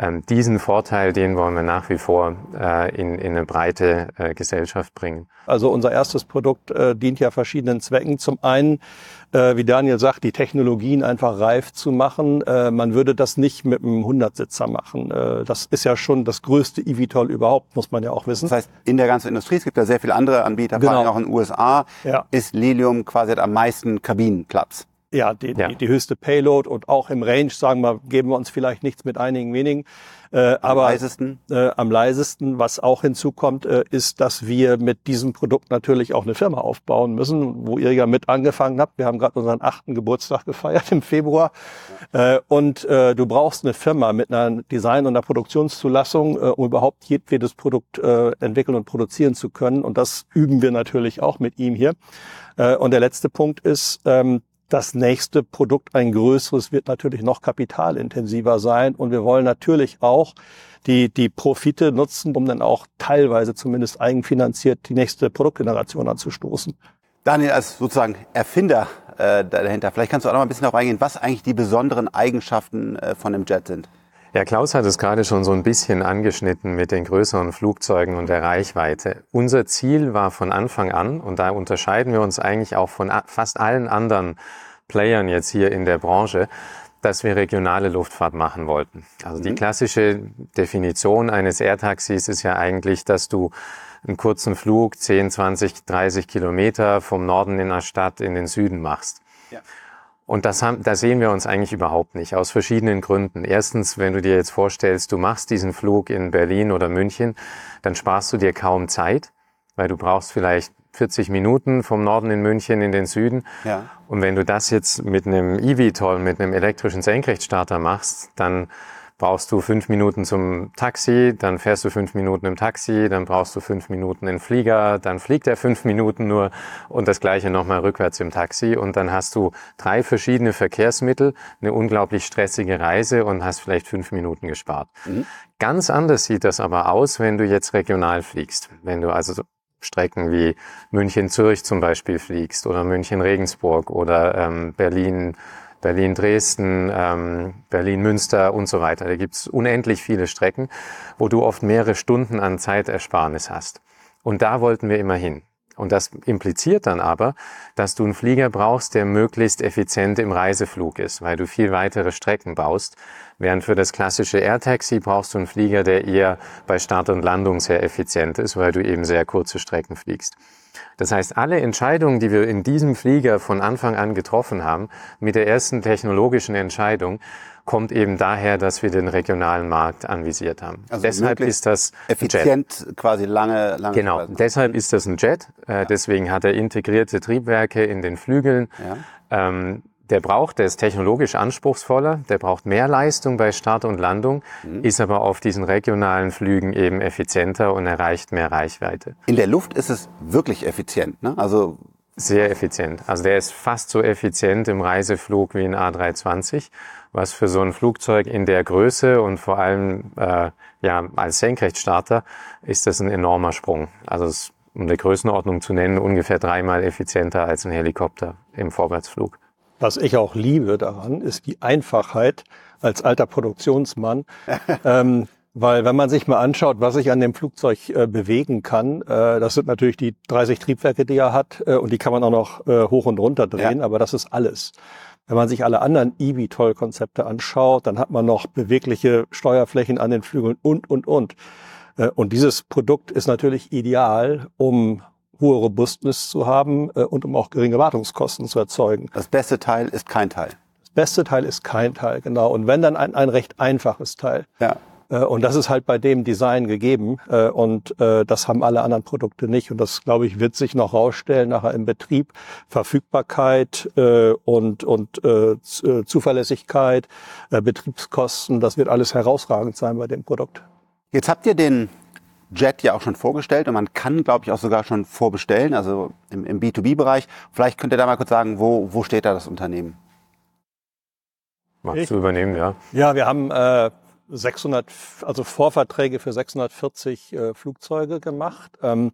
ähm, diesen Vorteil, den wollen wir nach wie vor äh, in, in eine breite äh, Gesellschaft bringen. Also unser erstes Produkt äh, dient ja verschiedenen Zwecken. Zum einen, äh, wie Daniel sagt, die Technologien einfach reif zu machen. Äh, man würde das nicht mit einem Hundertsitzer machen. Äh, das ist ja schon das größte eVTOL überhaupt, muss man ja auch wissen. Das heißt, in der ganzen Industrie, es gibt ja sehr viele andere Anbieter, genau. vor allem auch in den USA, ja. ist Lilium quasi am meisten Kabinenplatz. Ja, die, ja. Die, die höchste Payload und auch im Range, sagen wir, geben wir uns vielleicht nichts mit einigen wenigen. Äh, am aber leisesten. Äh, am leisesten, was auch hinzukommt, äh, ist, dass wir mit diesem Produkt natürlich auch eine Firma aufbauen müssen, wo ihr ja mit angefangen habt. Wir haben gerade unseren achten Geburtstag gefeiert im Februar. Äh, und äh, du brauchst eine Firma mit einer Design- und einer Produktionszulassung, äh, um überhaupt jedwedes Produkt äh, entwickeln und produzieren zu können. Und das üben wir natürlich auch mit ihm hier. Äh, und der letzte Punkt ist, ähm, das nächste Produkt, ein größeres, wird natürlich noch kapitalintensiver sein. Und wir wollen natürlich auch die, die Profite nutzen, um dann auch teilweise zumindest eigenfinanziert die nächste Produktgeneration anzustoßen. Daniel, als sozusagen Erfinder äh, dahinter, vielleicht kannst du auch noch mal ein bisschen darauf eingehen, was eigentlich die besonderen Eigenschaften äh, von dem Jet sind. Ja, Klaus hat es gerade schon so ein bisschen angeschnitten mit den größeren Flugzeugen und der Reichweite. Unser Ziel war von Anfang an, und da unterscheiden wir uns eigentlich auch von fast allen anderen Playern jetzt hier in der Branche, dass wir regionale Luftfahrt machen wollten. Also die mhm. klassische Definition eines Airtaxis ist ja eigentlich, dass du einen kurzen Flug, 10, 20, 30 Kilometer vom Norden in der Stadt in den Süden machst. Ja. Und das haben, da sehen wir uns eigentlich überhaupt nicht, aus verschiedenen Gründen. Erstens, wenn du dir jetzt vorstellst, du machst diesen Flug in Berlin oder München, dann sparst du dir kaum Zeit, weil du brauchst vielleicht 40 Minuten vom Norden in München in den Süden. Ja. Und wenn du das jetzt mit einem eVTOL, mit einem elektrischen Senkrechtstarter machst, dann brauchst du fünf Minuten zum Taxi, dann fährst du fünf Minuten im Taxi, dann brauchst du fünf Minuten in Flieger, dann fliegt er fünf Minuten nur und das gleiche nochmal rückwärts im Taxi und dann hast du drei verschiedene Verkehrsmittel, eine unglaublich stressige Reise und hast vielleicht fünf Minuten gespart. Mhm. Ganz anders sieht das aber aus, wenn du jetzt regional fliegst. Wenn du also Strecken wie München-Zürich zum Beispiel fliegst oder München-Regensburg oder ähm, Berlin Berlin-Dresden, ähm, Berlin-Münster und so weiter. Da gibt's unendlich viele Strecken, wo du oft mehrere Stunden an Zeitersparnis hast. Und da wollten wir immer hin. Und das impliziert dann aber, dass du einen Flieger brauchst, der möglichst effizient im Reiseflug ist, weil du viel weitere Strecken baust. Während für das klassische Air-Taxi brauchst du einen Flieger, der eher bei Start und Landung sehr effizient ist, weil du eben sehr kurze Strecken fliegst. Das heißt, alle Entscheidungen, die wir in diesem Flieger von Anfang an getroffen haben, mit der ersten technologischen Entscheidung, kommt eben daher, dass wir den regionalen Markt anvisiert haben. Also deshalb ist das effizient Jet. quasi lange, lange. Genau. Reisen. Deshalb ist das ein Jet. Äh, ja. Deswegen hat er integrierte Triebwerke in den Flügeln. Ja. Ähm, der braucht, der ist technologisch anspruchsvoller, der braucht mehr Leistung bei Start und Landung, mhm. ist aber auf diesen regionalen Flügen eben effizienter und erreicht mehr Reichweite. In der Luft ist es wirklich effizient, ne? Also sehr effizient. Also der ist fast so effizient im Reiseflug wie ein A320, was für so ein Flugzeug in der Größe und vor allem äh, ja als Senkrechtstarter ist das ein enormer Sprung. Also es, um der Größenordnung zu nennen, ungefähr dreimal effizienter als ein Helikopter im Vorwärtsflug. Was ich auch liebe daran, ist die Einfachheit als alter Produktionsmann. [LAUGHS] ähm, weil wenn man sich mal anschaut, was sich an dem Flugzeug äh, bewegen kann, äh, das sind natürlich die 30 Triebwerke, die er hat, äh, und die kann man auch noch äh, hoch und runter drehen, ja. aber das ist alles. Wenn man sich alle anderen eVTOL-Konzepte anschaut, dann hat man noch bewegliche Steuerflächen an den Flügeln und, und, und. Äh, und dieses Produkt ist natürlich ideal, um hohe Robustness zu haben äh, und um auch geringe Wartungskosten zu erzeugen. Das beste Teil ist kein Teil. Das beste Teil ist kein Teil, genau. Und wenn dann ein, ein recht einfaches Teil. Ja. Äh, und das ist halt bei dem Design gegeben. Äh, und äh, das haben alle anderen Produkte nicht. Und das, glaube ich, wird sich noch rausstellen nachher im Betrieb. Verfügbarkeit und, und Zuverlässigkeit, Betriebskosten, das wird alles herausragend sein bei dem Produkt. Jetzt habt ihr den Jet ja auch schon vorgestellt und man kann, glaube ich, auch sogar schon vorbestellen, also im, im B2B-Bereich. Vielleicht könnt ihr da mal kurz sagen, wo, wo steht da das Unternehmen? Magst du übernehmen, ja? Ja, wir haben äh, 600, also Vorverträge für 640 äh, Flugzeuge gemacht. Ähm,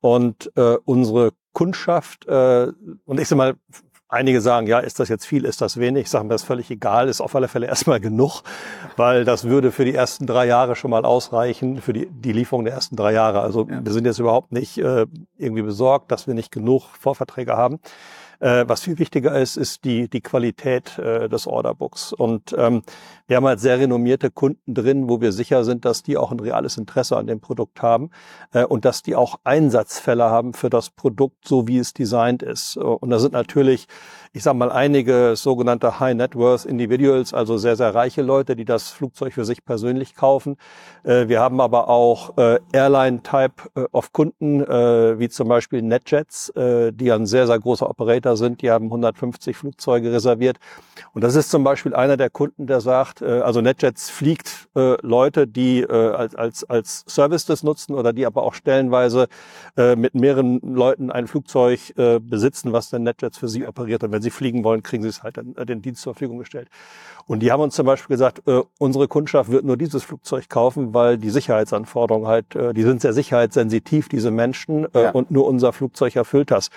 und äh, unsere Kundschaft, äh, und ich sag mal, Einige sagen, ja, ist das jetzt viel, ist das wenig? Ich sage mir, das ist völlig egal, ist auf alle Fälle erstmal genug, weil das würde für die ersten drei Jahre schon mal ausreichen, für die, die Lieferung der ersten drei Jahre. Also ja. wir sind jetzt überhaupt nicht äh, irgendwie besorgt, dass wir nicht genug Vorverträge haben. Äh, was viel wichtiger ist, ist die, die Qualität äh, des Orderbooks. Und ähm, wir haben halt sehr renommierte Kunden drin, wo wir sicher sind, dass die auch ein reales Interesse an dem Produkt haben äh, und dass die auch Einsatzfälle haben für das Produkt, so wie es designt ist. Und da sind natürlich ich sage mal, einige sogenannte High Net Worth Individuals, also sehr, sehr reiche Leute, die das Flugzeug für sich persönlich kaufen. Äh, wir haben aber auch äh, Airline-Type äh, of Kunden, wie zum Beispiel NetJets, die ein sehr, sehr großer Operator sind. Die haben 150 Flugzeuge reserviert. Und das ist zum Beispiel einer der Kunden, der sagt, also NetJets fliegt Leute, die als, als, als Service das nutzen oder die aber auch stellenweise mit mehreren Leuten ein Flugzeug besitzen, was dann NetJets für sie operiert. Und wenn sie fliegen wollen, kriegen sie es halt dann, äh, den Dienst zur Verfügung gestellt. Und die haben uns zum Beispiel gesagt, äh, unsere Kundschaft wird nur dieses Flugzeug kaufen, weil die Sicherheitsanforderungen halt, äh, die sind sehr sicherheitssensitiv, diese Menschen, äh, ja. und nur unser Flugzeug erfüllt das.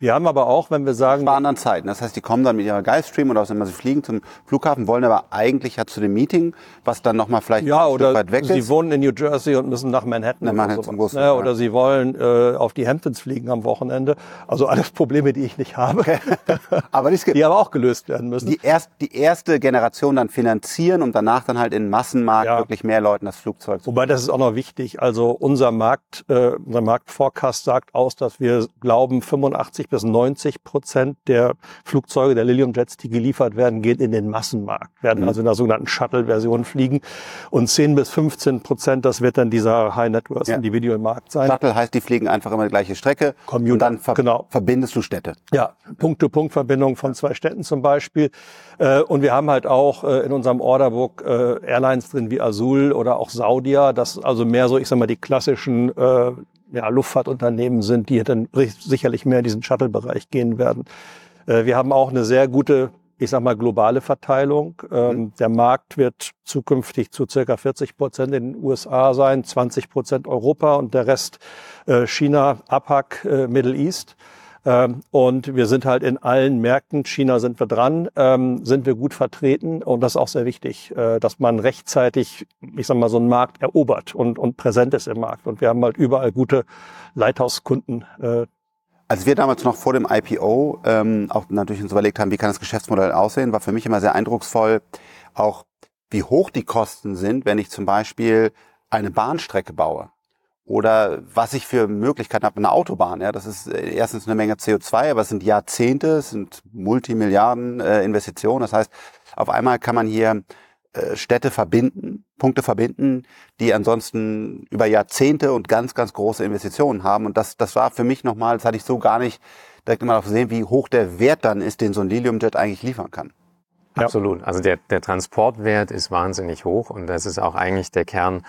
Wir haben aber auch, wenn wir sagen... Sparen an Zeiten. Das heißt, die kommen dann mit ihrer Gulfstream oder was immer sie fliegen zum Flughafen, wollen aber eigentlich ja zu dem Meeting, was dann nochmal vielleicht ja, ein oder weit weg ist. sie wohnen in New Jersey und müssen nach Manhattan. Nach Manhattan oder, ja, oder sie wollen äh, auf die Hamptons fliegen am Wochenende. Also alles Probleme, die ich nicht habe. Okay. [LAUGHS] aber die, die aber auch gelöst werden müssen. Die, erst, die erste Generation dann finanzieren und danach dann halt in Massenmarkt ja. wirklich mehr Leuten das Flugzeug zu Wobei das ist auch noch wichtig. Also unser Markt, äh, unser Marktforecast sagt aus, dass wir glauben, 85 80 bis 90 Prozent der Flugzeuge der Lilium Jets, die geliefert werden, gehen in den Massenmarkt, werden mhm. also in der sogenannten Shuttle-Version fliegen. Und 10 bis 15 Prozent, das wird dann dieser High Net Worth ja. Individual-Markt sein. Shuttle heißt, die fliegen einfach immer die gleiche Strecke Commuter, und dann ver genau. verbindest du Städte. Ja, Punkt-to-Punkt-Verbindung von zwei Städten zum Beispiel. Äh, und wir haben halt auch äh, in unserem Orderbook äh, Airlines drin wie Azul oder auch Saudia, das also mehr so, ich sag mal, die klassischen ja, Luftfahrtunternehmen sind, die dann sicherlich mehr in diesen Shuttle-Bereich gehen werden. Wir haben auch eine sehr gute, ich sag mal, globale Verteilung. Ähm, mhm. Der Markt wird zukünftig zu circa 40 Prozent in den USA sein, 20 Prozent Europa und der Rest China, APAC, Middle East. Ähm, und wir sind halt in allen Märkten, China sind wir dran, ähm, sind wir gut vertreten. Und das ist auch sehr wichtig, äh, dass man rechtzeitig, ich sag mal, so einen Markt erobert und, und präsent ist im Markt. Und wir haben halt überall gute Leithauskunden. Äh, als wir damals noch vor dem IPO ähm, auch natürlich uns überlegt haben, wie kann das Geschäftsmodell aussehen, war für mich immer sehr eindrucksvoll, auch wie hoch die Kosten sind, wenn ich zum Beispiel eine Bahnstrecke baue oder was ich für Möglichkeiten habe, eine Autobahn. Ja, das ist äh, erstens eine Menge CO2, aber es sind Jahrzehnte, es sind Multimilliarden äh, Investitionen. Das heißt, auf einmal kann man hier äh, Städte verbinden, Punkte verbinden, die ansonsten über Jahrzehnte und ganz, ganz große Investitionen haben. Und das, das war für mich nochmal, das hatte ich so gar nicht direkt immer gesehen, wie hoch der Wert dann ist, den so ein Liliumjet eigentlich liefern kann. Absolut. Also der, der Transportwert ist wahnsinnig hoch und das ist auch eigentlich der Kern,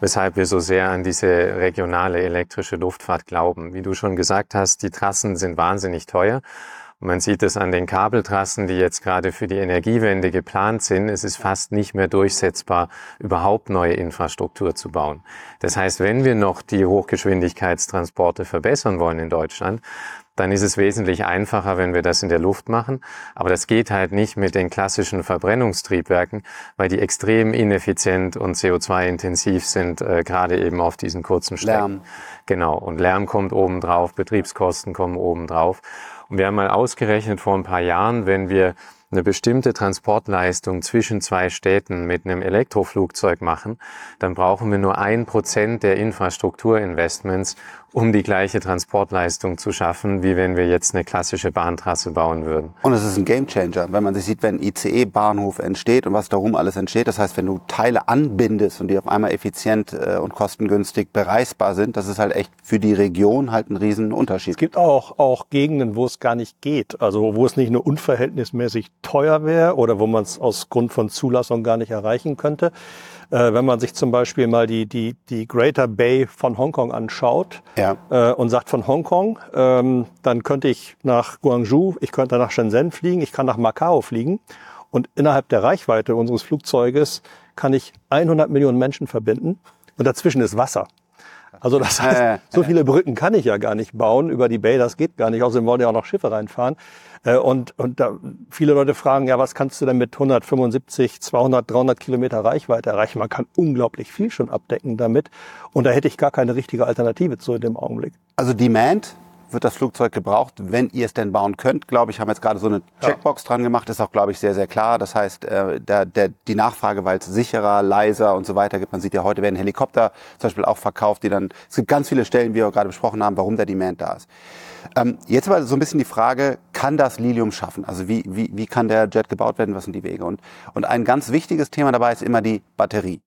weshalb wir so sehr an diese regionale elektrische Luftfahrt glauben. Wie du schon gesagt hast, die Trassen sind wahnsinnig teuer. Man sieht es an den Kabeltrassen, die jetzt gerade für die Energiewende geplant sind. Es ist fast nicht mehr durchsetzbar, überhaupt neue Infrastruktur zu bauen. Das heißt, wenn wir noch die Hochgeschwindigkeitstransporte verbessern wollen in Deutschland, dann ist es wesentlich einfacher, wenn wir das in der Luft machen. Aber das geht halt nicht mit den klassischen Verbrennungstriebwerken, weil die extrem ineffizient und CO2-intensiv sind, äh, gerade eben auf diesen kurzen Strecken. Lärm. Genau. Und Lärm kommt oben drauf, Betriebskosten kommen oben drauf. Und wir haben mal ausgerechnet vor ein paar Jahren, wenn wir eine bestimmte Transportleistung zwischen zwei Städten mit einem Elektroflugzeug machen, dann brauchen wir nur ein Prozent der Infrastrukturinvestments, um die gleiche Transportleistung zu schaffen, wie wenn wir jetzt eine klassische Bahntrasse bauen würden. Und es ist ein Gamechanger, wenn man sich sieht, wenn ICE-Bahnhof entsteht und was darum alles entsteht. Das heißt, wenn du Teile anbindest und die auf einmal effizient äh, und kostengünstig bereisbar sind, das ist halt echt für die Region halt ein Riesenunterschied. Es gibt auch, auch Gegenden, wo es gar nicht geht. Also wo es nicht nur unverhältnismäßig teuer wäre oder wo man es aus Grund von Zulassung gar nicht erreichen könnte. Äh, wenn man sich zum Beispiel mal die, die, die Greater Bay von Hongkong anschaut ja. äh, und sagt von Hongkong, ähm, dann könnte ich nach Guangzhou, ich könnte nach Shenzhen fliegen, ich kann nach Macau fliegen und innerhalb der Reichweite unseres Flugzeuges kann ich 100 Millionen Menschen verbinden und dazwischen ist Wasser. Also das heißt, so viele Brücken kann ich ja gar nicht bauen über die Bay, das geht gar nicht. Außerdem wollen ja auch noch Schiffe reinfahren. Äh, und, und da viele Leute fragen, ja, was kannst du denn mit 175, 200, 300 Kilometer Reichweite erreichen? Man kann unglaublich viel schon abdecken damit. Und da hätte ich gar keine richtige Alternative zu in dem Augenblick. Also Demand wird das Flugzeug gebraucht, wenn ihr es denn bauen könnt, glaube ich, haben jetzt gerade so eine Checkbox ja. dran gemacht, ist auch, glaube ich, sehr, sehr klar. Das heißt, äh, der, der, die Nachfrage, weil es sicherer, leiser und so weiter gibt, man sieht ja heute werden Helikopter zum Beispiel auch verkauft, die dann, es gibt ganz viele Stellen, wie wir gerade besprochen haben, warum der Demand da ist. Ähm, jetzt aber so ein bisschen die Frage, kann das Lilium schaffen? Also wie, wie, wie kann der Jet gebaut werden? Was sind die Wege? Und, und ein ganz wichtiges Thema dabei ist immer die Batterie.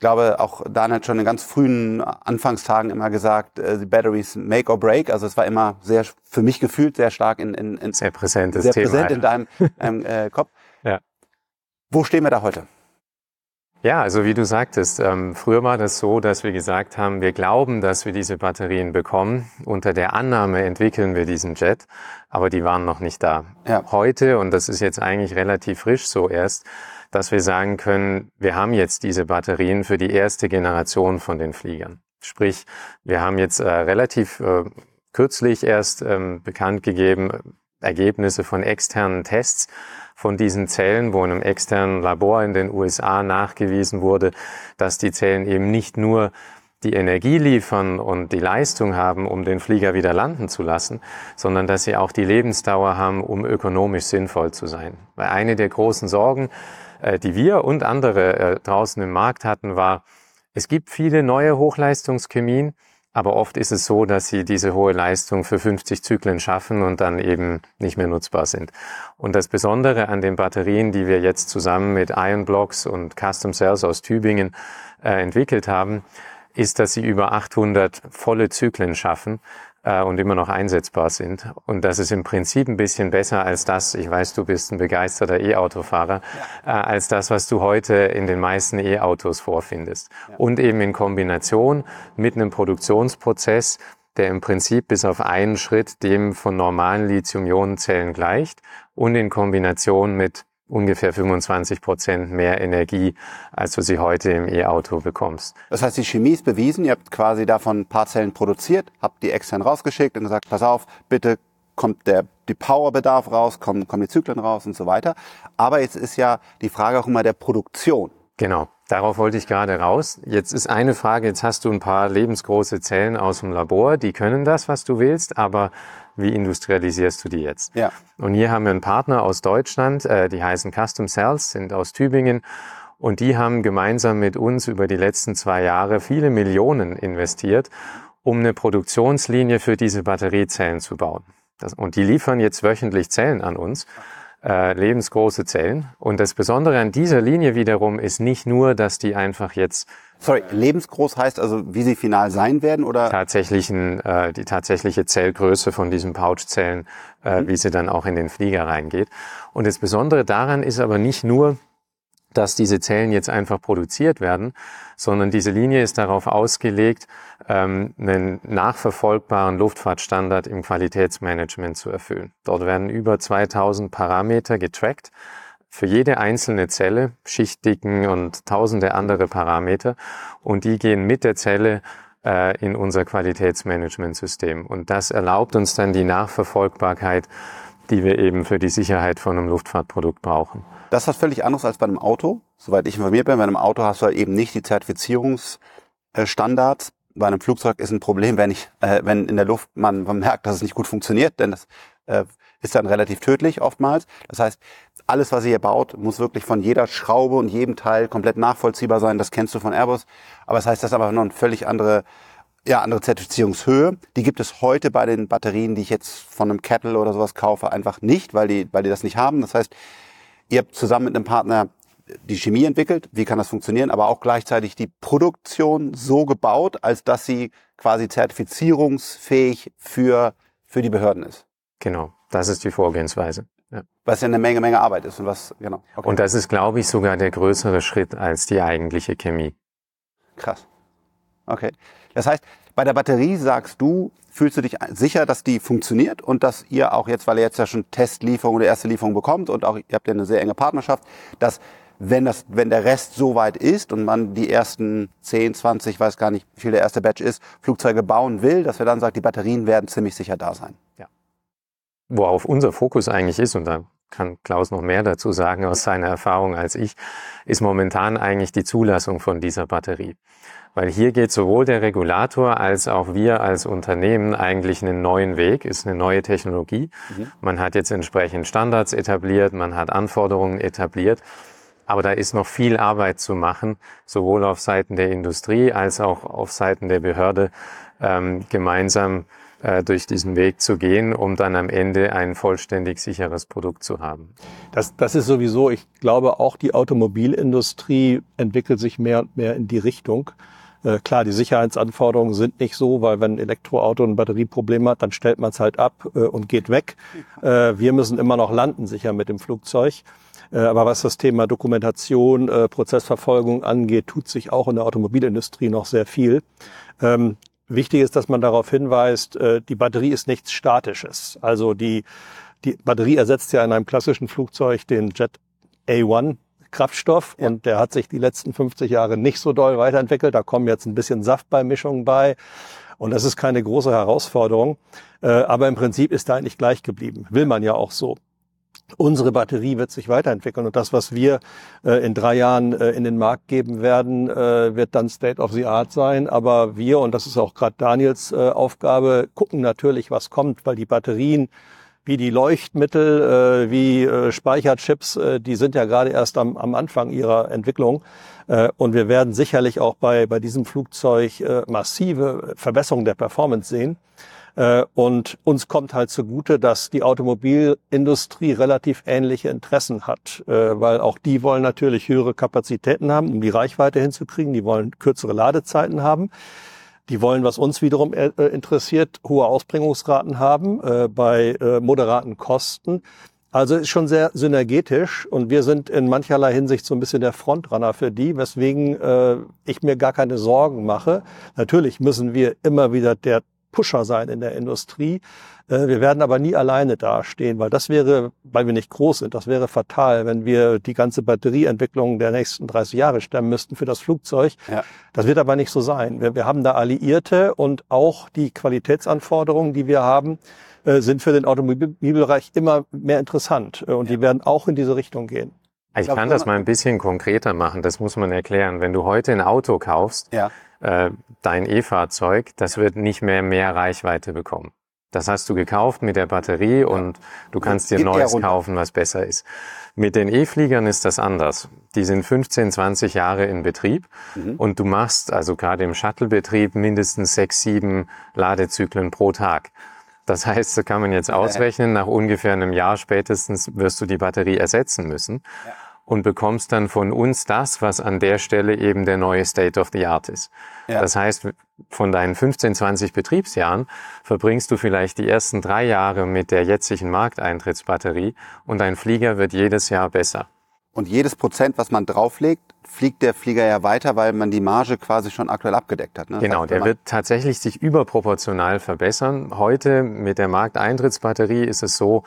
Ich glaube, auch Dan hat schon in ganz frühen Anfangstagen immer gesagt, äh, die Batteries make or break. Also es war immer sehr, für mich gefühlt, sehr stark in, in, in sehr präsentes sehr Thema, präsent in deinem, deinem äh, Kopf. [LAUGHS] Ja. Wo stehen wir da heute? Ja, also wie du sagtest, ähm, früher war das so, dass wir gesagt haben, wir glauben, dass wir diese Batterien bekommen. Unter der Annahme entwickeln wir diesen Jet, aber die waren noch nicht da. Ja. Heute, und das ist jetzt eigentlich relativ frisch so erst, dass wir sagen können, wir haben jetzt diese Batterien für die erste Generation von den Fliegern. Sprich, wir haben jetzt äh, relativ äh, kürzlich erst ähm, bekannt gegeben, Ergebnisse von externen Tests von diesen Zellen, wo in einem externen Labor in den USA nachgewiesen wurde, dass die Zellen eben nicht nur die Energie liefern und die Leistung haben, um den Flieger wieder landen zu lassen, sondern dass sie auch die Lebensdauer haben, um ökonomisch sinnvoll zu sein. Weil eine der großen Sorgen, äh, die wir und andere äh, draußen im Markt hatten, war, es gibt viele neue Hochleistungschemien, Aber oft ist es so, dass sie diese hohe Leistung für 50 Zyklen schaffen und dann eben nicht mehr nutzbar sind. Und das Besondere an den Batterien, die wir jetzt zusammen mit Iron Blocks und Custom Cells aus Tübingen äh, entwickelt haben, ist, dass sie über 800 volle Zyklen schaffen äh, und immer noch einsetzbar sind. Und das ist im Prinzip ein bisschen besser als das, ich weiß, du bist ein begeisterter E-Autofahrer, äh, als das, was du heute in den meisten E-Autos vorfindest. Und eben in Kombination mit einem Produktionsprozess, der im Prinzip bis auf einen Schritt dem von normalen Lithium-Ionen-Zellen gleicht und in Kombination mit ungefähr 25 Prozent mehr Energie, als du sie heute im E-Auto bekommst. Das heißt, die Chemie ist bewiesen. Ihr habt quasi davon ein paar Zellen produziert, habt die extern rausgeschickt und gesagt, pass auf, bitte kommt der die Powerbedarf raus, kommen, kommen die Zyklen raus und so weiter. Aber jetzt ist ja die Frage auch immer der Produktion. Genau. Darauf wollte ich gerade raus. Jetzt ist eine Frage, jetzt hast du ein paar lebensgroße Zellen aus dem Labor, die können das, was du willst, aber wie industrialisierst du die jetzt? Ja. Und hier haben wir einen Partner aus Deutschland, äh, die heißen Custom Cells, sind aus Tübingen. Und die haben gemeinsam mit uns über die letzten zwei Jahre viele Millionen investiert, um eine Produktionslinie für diese Batteriezellen zu bauen. Das, und die liefern jetzt wöchentlich Zellen an uns, äh, lebensgroße Zellen. Und das Besondere an dieser Linie wiederum ist nicht nur, dass die einfach jetzt Sorry, lebensgroß heißt also, wie sie final sein werden oder? Tatsächlichen, äh, die tatsächliche Zellgröße von diesen Pouchzellen, äh, mhm. wie sie dann auch in den Flieger reingeht. Und das Besondere daran ist aber nicht nur, dass diese Zellen jetzt einfach produziert werden, sondern diese Linie ist darauf ausgelegt, ähm, einen nachverfolgbaren Luftfahrtstandard im Qualitätsmanagement zu erfüllen. Dort werden über 2000 Parameter getrackt für jede einzelne Zelle, Schichtdicken und tausende andere Parameter. Und die gehen mit der Zelle äh, in unser Qualitätsmanagementsystem. Und das erlaubt uns dann die Nachverfolgbarkeit, die wir eben für die Sicherheit von einem Luftfahrtprodukt brauchen. Das ist was völlig anderes als bei einem Auto. Soweit ich informiert bin, bei einem Auto hast du halt eben nicht die Zertifizierungsstandards. Bei einem Flugzeug ist ein Problem, wenn ich, äh, wenn in der Luft man, man merkt, dass es nicht gut funktioniert, denn das äh, ist dann relativ tödlich oftmals. Das heißt, alles, was ihr hier baut, muss wirklich von jeder Schraube und jedem Teil komplett nachvollziehbar sein. Das kennst du von Airbus. Aber das heißt, das ist aber noch eine völlig andere, ja, andere Zertifizierungshöhe. Die gibt es heute bei den Batterien, die ich jetzt von einem Kettle oder sowas kaufe, einfach nicht, weil die, weil die das nicht haben. Das heißt, ihr habt zusammen mit einem Partner die Chemie entwickelt, wie kann das funktionieren, aber auch gleichzeitig die Produktion so gebaut, als dass sie quasi zertifizierungsfähig für, für die Behörden ist. Genau, das ist die Vorgehensweise. Ja. Was ja eine Menge, Menge Arbeit ist und was, genau. Okay. Und das ist, glaube ich, sogar der größere Schritt als die eigentliche Chemie. Krass. Okay. Das heißt, bei der Batterie sagst du, fühlst du dich sicher, dass die funktioniert und dass ihr auch jetzt, weil ihr jetzt ja schon Testlieferung oder erste Lieferung bekommt und auch ihr habt ja eine sehr enge Partnerschaft, dass wenn das, wenn der Rest so weit ist und man die ersten 10, 20, weiß gar nicht, wie viel der erste Batch ist, Flugzeuge bauen will, dass wir dann sagt, die Batterien werden ziemlich sicher da sein. Ja worauf unser Fokus eigentlich ist, und da kann Klaus noch mehr dazu sagen aus seiner Erfahrung als ich, ist momentan eigentlich die Zulassung von dieser Batterie. Weil hier geht sowohl der Regulator als auch wir als Unternehmen eigentlich einen neuen Weg, ist eine neue Technologie. Mhm. Man hat jetzt entsprechend Standards etabliert, man hat Anforderungen etabliert. Aber da ist noch viel Arbeit zu machen, sowohl auf Seiten der Industrie als auch auf Seiten der Behörde, ähm, gemeinsam äh, durch diesen Weg zu gehen, um dann am Ende ein vollständig sicheres Produkt zu haben. Das, das ist sowieso, ich glaube, auch die Automobilindustrie entwickelt sich mehr und mehr in die Richtung. Äh, klar, die Sicherheitsanforderungen sind nicht so, weil wenn ein Elektroauto ein Batterieproblem hat, dann stellt man es halt ab äh, und geht weg. Wir müssen immer noch landen sicher mit dem Flugzeug. Aber was das Thema Dokumentation, Prozessverfolgung angeht, tut sich auch in der Automobilindustrie noch sehr viel. Ähm, Wichtig ist, dass man darauf hinweist, äh, die Batterie ist nichts Statisches. Also die, die Batterie ersetzt ja in einem klassischen Flugzeug den Jet A1 Kraftstoff ja. und der hat sich die letzten 50 Jahre nicht so doll weiterentwickelt. Da kommen jetzt ein bisschen Saftbeimischungen bei und das ist keine große Herausforderung. Äh, aber im Prinzip ist da eigentlich gleich geblieben. Will man ja auch so unsere Batterie wird sich weiterentwickeln und das, was wir äh, in drei Jahren äh, in den Markt geben werden, äh, wird dann State of the Art sein. Aber wir, und das ist auch gerade Daniels äh, Aufgabe, gucken natürlich, was kommt, weil die Batterien wie die Leuchtmittel, äh, wie äh, Speicherchips, die sind ja gerade erst am, am Anfang ihrer Entwicklung. Und wir werden sicherlich auch bei, bei diesem Flugzeug massive Verbesserungen der Performance sehen. Äh, und uns kommt halt zugute, dass die Automobilindustrie relativ ähnliche Interessen hat, äh, weil auch die wollen natürlich höhere Kapazitäten haben, um die Reichweite hinzukriegen. Die wollen kürzere Ladezeiten haben. Die wollen, was uns wiederum äh, interessiert, hohe Ausbringungsraten haben bei moderaten Kosten. Also ist schon sehr synergetisch und wir sind in mancherlei Hinsicht so ein bisschen der Frontrunner für die, weswegen äh, ich mir gar keine Sorgen mache. Natürlich müssen wir immer wieder der Pusher sein in der Industrie. Äh, wir werden aber nie alleine dastehen, weil das wäre, weil wir nicht groß sind, das wäre fatal, wenn wir die ganze Batterieentwicklung der nächsten 30 Jahre stemmen müssten für das Flugzeug. Ja. Das wird aber nicht so sein. Wir, wir haben da Alliierte und auch die Qualitätsanforderungen, die wir haben, äh, sind für den Automobilbereich immer mehr interessant äh, und ja. die werden auch in diese Richtung gehen. Ich kann das mal ein bisschen konkreter machen, das muss man erklären. Wenn du heute ein Auto kaufst, ja äh, dein E-Fahrzeug, das wird nicht mehr mehr Reichweite bekommen. Das hast du gekauft mit der Batterie und du kannst dir Neues kaufen, was besser ist. Mit den E-Fliegern ist das anders. Die sind 15, 20 Jahre in Betrieb mhm. und du machst also gerade im Shuttle-Betrieb mindestens sechs, sieben Ladezyklen pro Tag. Das heißt, so kann man jetzt ausrechnen, nach ungefähr einem Jahr spätestens wirst du die Batterie ersetzen müssen. Ja und bekommst dann von uns das, was an der Stelle eben der neue State of the Art ist. Ja. Das heißt, von deinen 15, 20 Betriebsjahren verbringst du vielleicht die ersten drei Jahre mit der jetzigen Markteintrittsbatterie und dein Flieger wird jedes Jahr besser. Und jedes Prozent, was man drauflegt, fliegt der Flieger ja weiter, weil man die Marge quasi schon aktuell abgedeckt hat. Ne? Genau, heißt, der wird tatsächlich sich überproportional verbessern. Heute mit der Markteintrittsbatterie ist es so,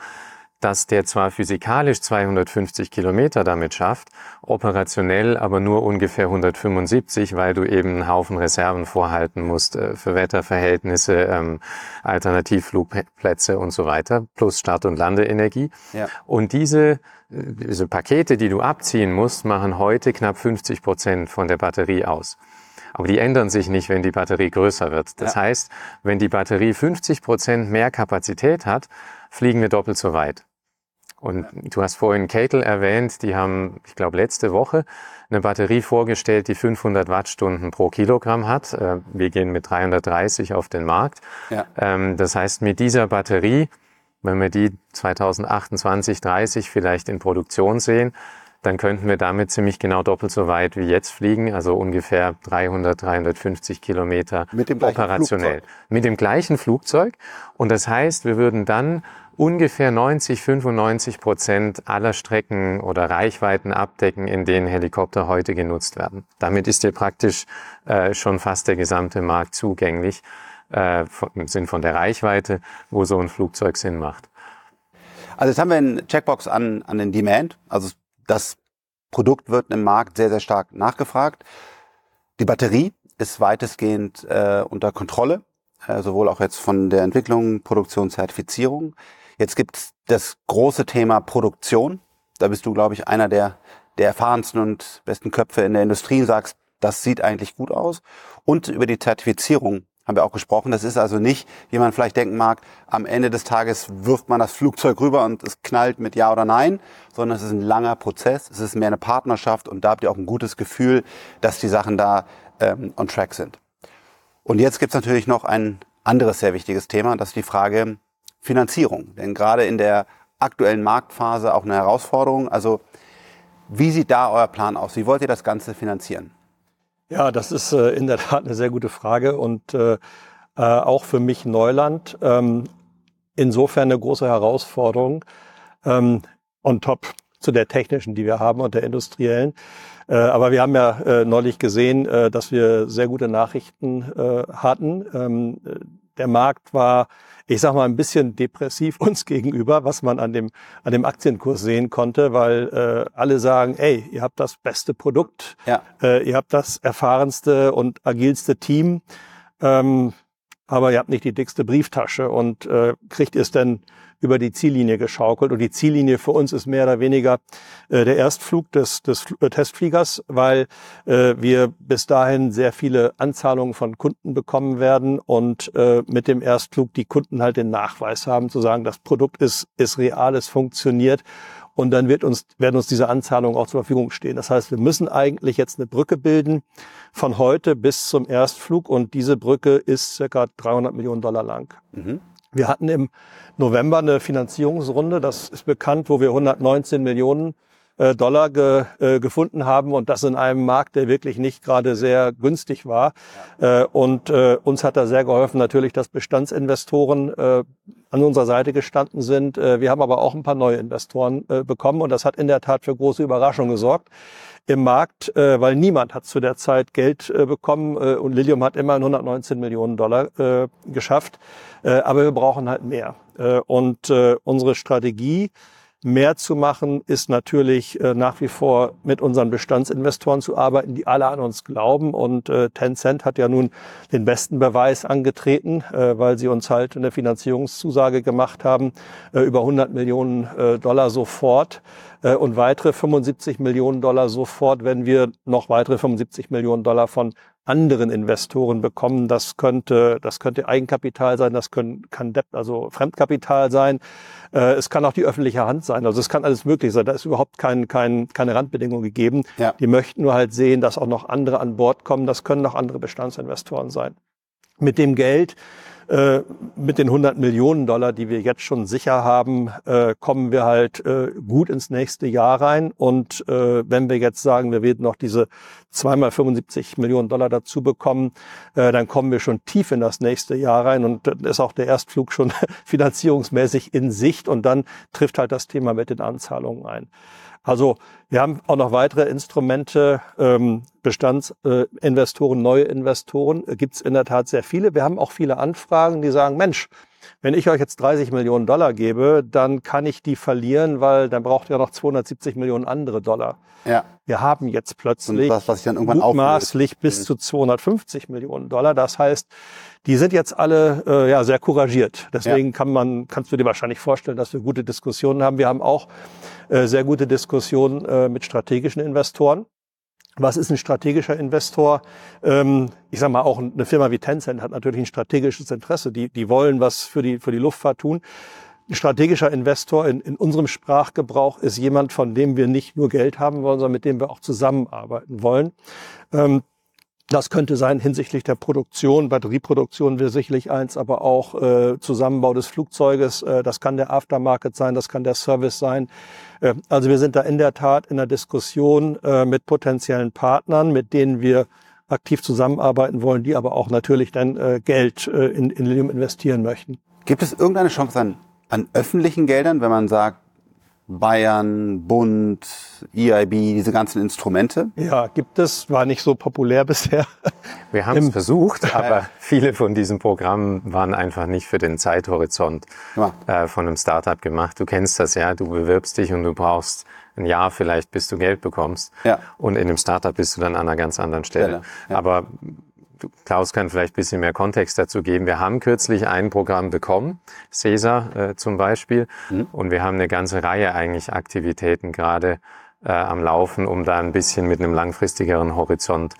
dass der zwar physikalisch 250 Kilometer damit schafft, operationell aber nur ungefähr 175, weil du eben einen Haufen Reserven vorhalten musst äh, für Wetterverhältnisse, ähm, Alternativflugplätze und so weiter, plus Start- und Landeenergie. Ja. Und diese, äh, diese Pakete, die du abziehen musst, machen heute knapp 50 Prozent von der Batterie aus. Aber die ändern sich nicht, wenn die Batterie größer wird. Das ja. heißt, wenn die Batterie 50 Prozent mehr Kapazität hat, fliegen wir doppelt so weit. Und du hast vorhin Catel erwähnt, die haben, ich glaube, letzte Woche eine Batterie vorgestellt, die 500 Wattstunden pro Kilogramm hat. Äh, wir gehen mit 330 auf den Markt. Ja. Ähm, das heißt, mit dieser Batterie, wenn wir die 2028, 30 vielleicht in Produktion sehen, dann könnten wir damit ziemlich genau doppelt so weit wie jetzt fliegen, also ungefähr 300, 350 Kilometer mit dem operationell. Flugzeug. Mit dem gleichen Flugzeug. Und das heißt, wir würden dann ungefähr 90, 95 Prozent aller Strecken oder Reichweiten abdecken, in denen Helikopter heute genutzt werden. Damit ist dir praktisch äh, schon fast der gesamte Markt zugänglich, äh, im Sinn von der Reichweite, wo so ein Flugzeug Sinn macht. Also jetzt haben wir einen Checkbox an, an den Demand. Also das Produkt wird im Markt sehr, sehr stark nachgefragt. Die Batterie ist weitestgehend äh, unter Kontrolle, äh, sowohl auch jetzt von der Entwicklung, Produktion, Zertifizierung. Jetzt gibt es das große Thema Produktion. Da bist du, glaube ich, einer der, der erfahrensten und besten Köpfe in der Industrie und sagst, das sieht eigentlich gut aus. Und über die Zertifizierung haben wir auch gesprochen. Das ist also nicht, wie man vielleicht denken mag, am Ende des Tages wirft man das Flugzeug rüber und es knallt mit Ja oder Nein, sondern es ist ein langer Prozess. Es ist mehr eine Partnerschaft und da habt ihr auch ein gutes Gefühl, dass die Sachen da ähm, on track sind. Und jetzt gibt's natürlich noch ein anderes sehr wichtiges Thema, das ist die Frage, Finanzierung. Denn gerade in der aktuellen Marktphase auch eine Herausforderung. Also wie sieht da euer Plan aus? Wie wollt ihr das Ganze finanzieren? Ja, das ist äh, in der Tat eine sehr gute Frage und äh, äh, auch für mich Neuland. Ähm, insofern eine große Herausforderung. Ähm, on top zu der technischen, die wir haben und der industriellen. Aber wir haben ja neulich gesehen, dass wir sehr gute Nachrichten hatten. Ähm, der Markt war, ich sag mal, ein bisschen depressiv [LAUGHS] uns gegenüber, was man an dem, an dem Aktienkurs sehen konnte, weil äh, alle sagen, ey, ihr habt das beste Produkt, ja. äh, ihr habt das erfahrenste und agilste Team, ähm, aber ihr habt nicht die dickste Brieftasche und äh, kriegt ihr es denn über die Ziellinie geschaukelt. Und die Ziellinie für uns ist mehr oder weniger äh, der Erstflug des, des äh, Testfliegers, weil äh, wir bis dahin sehr viele Anzahlungen von Kunden bekommen werden und äh, mit dem Erstflug die Kunden halt den Nachweis haben, zu sagen, das Produkt ist, ist real, es funktioniert und dann wird uns, werden uns diese Anzahlungen auch zur Verfügung stehen. Das heißt, wir müssen eigentlich jetzt eine Brücke bilden von heute bis zum Erstflug und diese Brücke ist circa 300 Millionen Dollar lang. Mhm. Wir hatten im November eine Finanzierungsrunde, das ist bekannt, wo wir 119 Millionen äh, Dollar ge, äh, gefunden haben und das in einem Markt, der wirklich nicht gerade sehr günstig war. Äh, und äh, uns hat da sehr geholfen natürlich, dass Bestandsinvestoren äh, an unserer Seite gestanden sind. Äh, wir haben aber auch ein paar neue Investoren äh, bekommen und das hat in der Tat für große Überraschung gesorgt im Markt, äh, weil niemand hat zu der Zeit Geld äh, bekommen äh, und Lilium hat immerhin 119 Millionen Dollar äh, geschafft. Äh, aber wir brauchen halt mehr. Äh, und äh, unsere Strategie Mehr zu machen ist natürlich äh, nach wie vor mit unseren Bestandsinvestoren zu arbeiten, die alle an uns glauben. Und äh, Tencent hat ja nun den besten Beweis angetreten, äh, weil sie uns halt eine Finanzierungszusage gemacht haben, äh, über 100 Millionen äh, Dollar sofort und weitere 75 Millionen Dollar sofort, wenn wir noch weitere 75 Millionen Dollar von anderen Investoren bekommen. Das könnte, das könnte Eigenkapital sein, das können, kann Debt, also Fremdkapital sein. Äh, es kann auch die öffentliche Hand sein. Also es kann alles möglich sein. Da ist überhaupt kein, kein, keine Randbedingung gegeben. Ja. Die möchten nur halt sehen, dass auch noch andere an Bord kommen. Das können auch andere Bestandsinvestoren sein. Mit dem Geld äh, mit den 100 Millionen Dollar, die wir jetzt schon sicher haben, äh, kommen wir halt äh, gut ins nächste Jahr rein. Und äh, wenn wir jetzt sagen, wir werden noch diese zweimal 75 Millionen Dollar dazu bekommen, äh, dann kommen wir schon tief in das nächste Jahr rein und dann ist auch der Erstflug schon [LAUGHS] finanzierungsmäßig in Sicht und dann trifft halt das Thema mit den Anzahlungen ein. Also wir haben auch noch weitere Instrumente, ähm, Bestandsinvestoren, äh, neue Investoren, äh, gibt es in der Tat sehr viele. Wir haben auch viele Anfragen, die sagen, Mensch, wenn ich euch jetzt 30 Millionen Dollar gebe, dann kann ich die verlieren, weil dann braucht ihr noch 270 Millionen andere Dollar. Ja. Wir haben jetzt plötzlich das, was ich dann irgendwann mutmaßlich bis zu 250 Millionen Dollar. Das heißt, die sind jetzt alle äh, ja sehr couragiert. Deswegen ja. kann man, kannst du dir wahrscheinlich vorstellen, dass wir gute Diskussionen haben. Wir haben auch äh, sehr gute Diskussionen äh, mit strategischen Investoren. Was ist ein strategischer Investor? Ähm, ich sage mal, auch eine Firma wie Tencent hat natürlich ein strategisches Interesse. Die, die wollen was für die, für die Luftfahrt tun. Ein strategischer Investor in, in unserem Sprachgebrauch ist jemand, von dem wir nicht nur Geld haben wollen, sondern mit dem wir auch zusammenarbeiten wollen. Das könnte sein hinsichtlich der Produktion. Batterieproduktion wäre sicherlich eins, aber auch äh, Zusammenbau des Flugzeuges. Äh, das kann der Aftermarket sein, das kann der Service sein. Äh, also wir sind da in der Tat in der Diskussion äh, mit potenziellen Partnern, mit denen wir aktiv zusammenarbeiten wollen, die aber auch natürlich dann äh, Geld äh, in, in Lilium investieren möchten. Gibt es irgendeine Chance an, an öffentlichen Geldern, wenn man sagt, Bayern, Bund, EIB, diese ganzen Instrumente? Ja, gibt es, war nicht so populär [LAUGHS] bisher. Wir haben es versucht, [LAUGHS] aber viele von diesen Programmen waren einfach nicht für den Zeithorizont ja. äh, von einem Startup gemacht. Du kennst das ja, du bewirbst dich und du brauchst ein Jahr vielleicht, bis du Geld bekommst. Ja. Und in einem Startup bist du dann an einer ganz anderen Stelle. Ja. Aber Klaus kann vielleicht ein bisschen mehr Kontext dazu geben. Wir haben kürzlich ein Programm bekommen, CESA äh, zum Beispiel, mhm. und wir haben eine ganze Reihe eigentlich Aktivitäten gerade äh, am Laufen, um da ein bisschen mit einem langfristigeren Horizont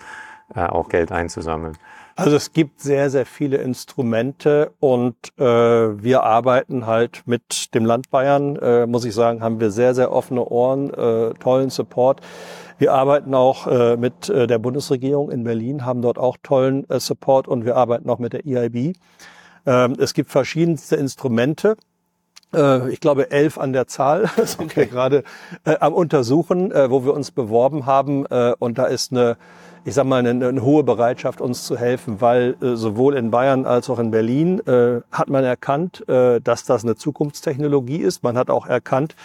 äh, auch Geld einzusammeln. Also es gibt sehr, sehr viele Instrumente und äh, wir arbeiten halt mit dem Land Bayern, äh, muss ich sagen, haben wir sehr, sehr offene Ohren, äh, tollen Support. Wir arbeiten auch äh, mit äh, der Bundesregierung in Berlin, haben dort auch tollen äh, Support und wir arbeiten auch mit der EIB. Ähm, es gibt verschiedenste Instrumente. Äh, ich glaube, elf an der Zahl [LAUGHS] sind okay. wir gerade äh, am Untersuchen, wo wir uns beworben haben. Und da ist eine ich sag mal, eine, eine hohe Bereitschaft, uns zu helfen, weil sowohl in Bayern als auch in Berlin hat man erkannt, dass das eine Zukunftstechnologie ist. Man hat auch erkannt,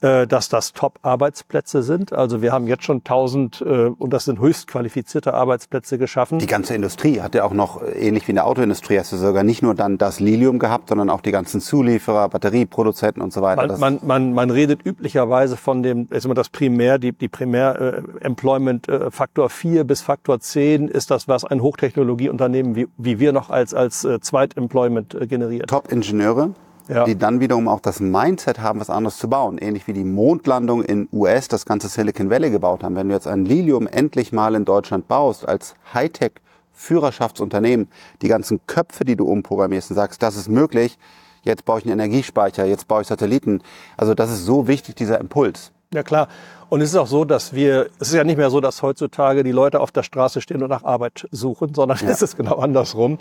dass das Top-Arbeitsplätze sind. Also wir haben jetzt schon 1000 äh, und das sind höchst qualifizierte Arbeitsplätze geschaffen. Die ganze Industrie hat ja auch noch, äh, ähnlich wie in der Autoindustrie, hast du sogar nicht nur dann das Lilium gehabt, sondern auch die ganzen Zulieferer, Batterieproduzenten und so weiter. Man, man, man, man redet üblicherweise von dem, ist immer das Primär, die, die Primär-Employment-Faktor äh, 4 bis Faktor 10 ist das, was ein Hochtechnologieunternehmen wie, wie wir noch als, als äh, Zweitemployment äh, generiert. Top-Ingenieure? Ja. die dann wiederum auch das Mindset haben, was anderes zu bauen. Ähnlich wie die Mondlandung in US das ganze Silicon Valley gebaut haben. Wenn du jetzt ein Lilium endlich mal in Deutschland baust, als Hightech Führerschaftsunternehmen, die ganzen Köpfe, die du umprogrammierst und sagst, das ist möglich, jetzt baue ich einen Energiespeicher, jetzt baue ich Satelliten. Also das ist so wichtig, dieser Impuls. Ja klar. Und es ist auch so, dass wir, es ist ja nicht mehr so, dass heutzutage die Leute auf der Straße stehen und nach Arbeit suchen, sondern ja. es ist genau andersrum.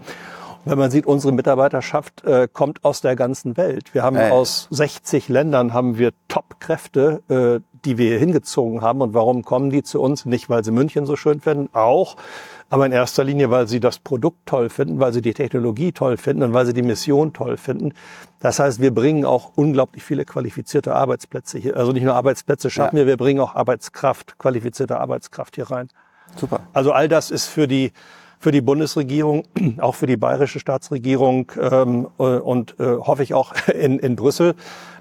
Wenn man sieht, unsere Mitarbeiterschaft äh, kommt aus der ganzen Welt. Wir haben äh. aus 60 Ländern haben wir Top-Kräfte, äh, die wir hingezogen haben. Und warum kommen die zu uns? Nicht, weil sie München so schön finden, auch, aber in erster Linie, weil sie das Produkt toll finden, weil sie die Technologie toll finden und weil sie die Mission toll finden. Das heißt, wir bringen auch unglaublich viele qualifizierte Arbeitsplätze hier. Also nicht nur Arbeitsplätze schaffen ja. wir, wir bringen auch Arbeitskraft, qualifizierte Arbeitskraft hier rein. Super. Also all das ist für die für die Bundesregierung, [CLEARS THROAT] auch für die bayerische Staatsregierung ähm, und äh, hoffe ich auch [LAUGHS] in, in Brüssel,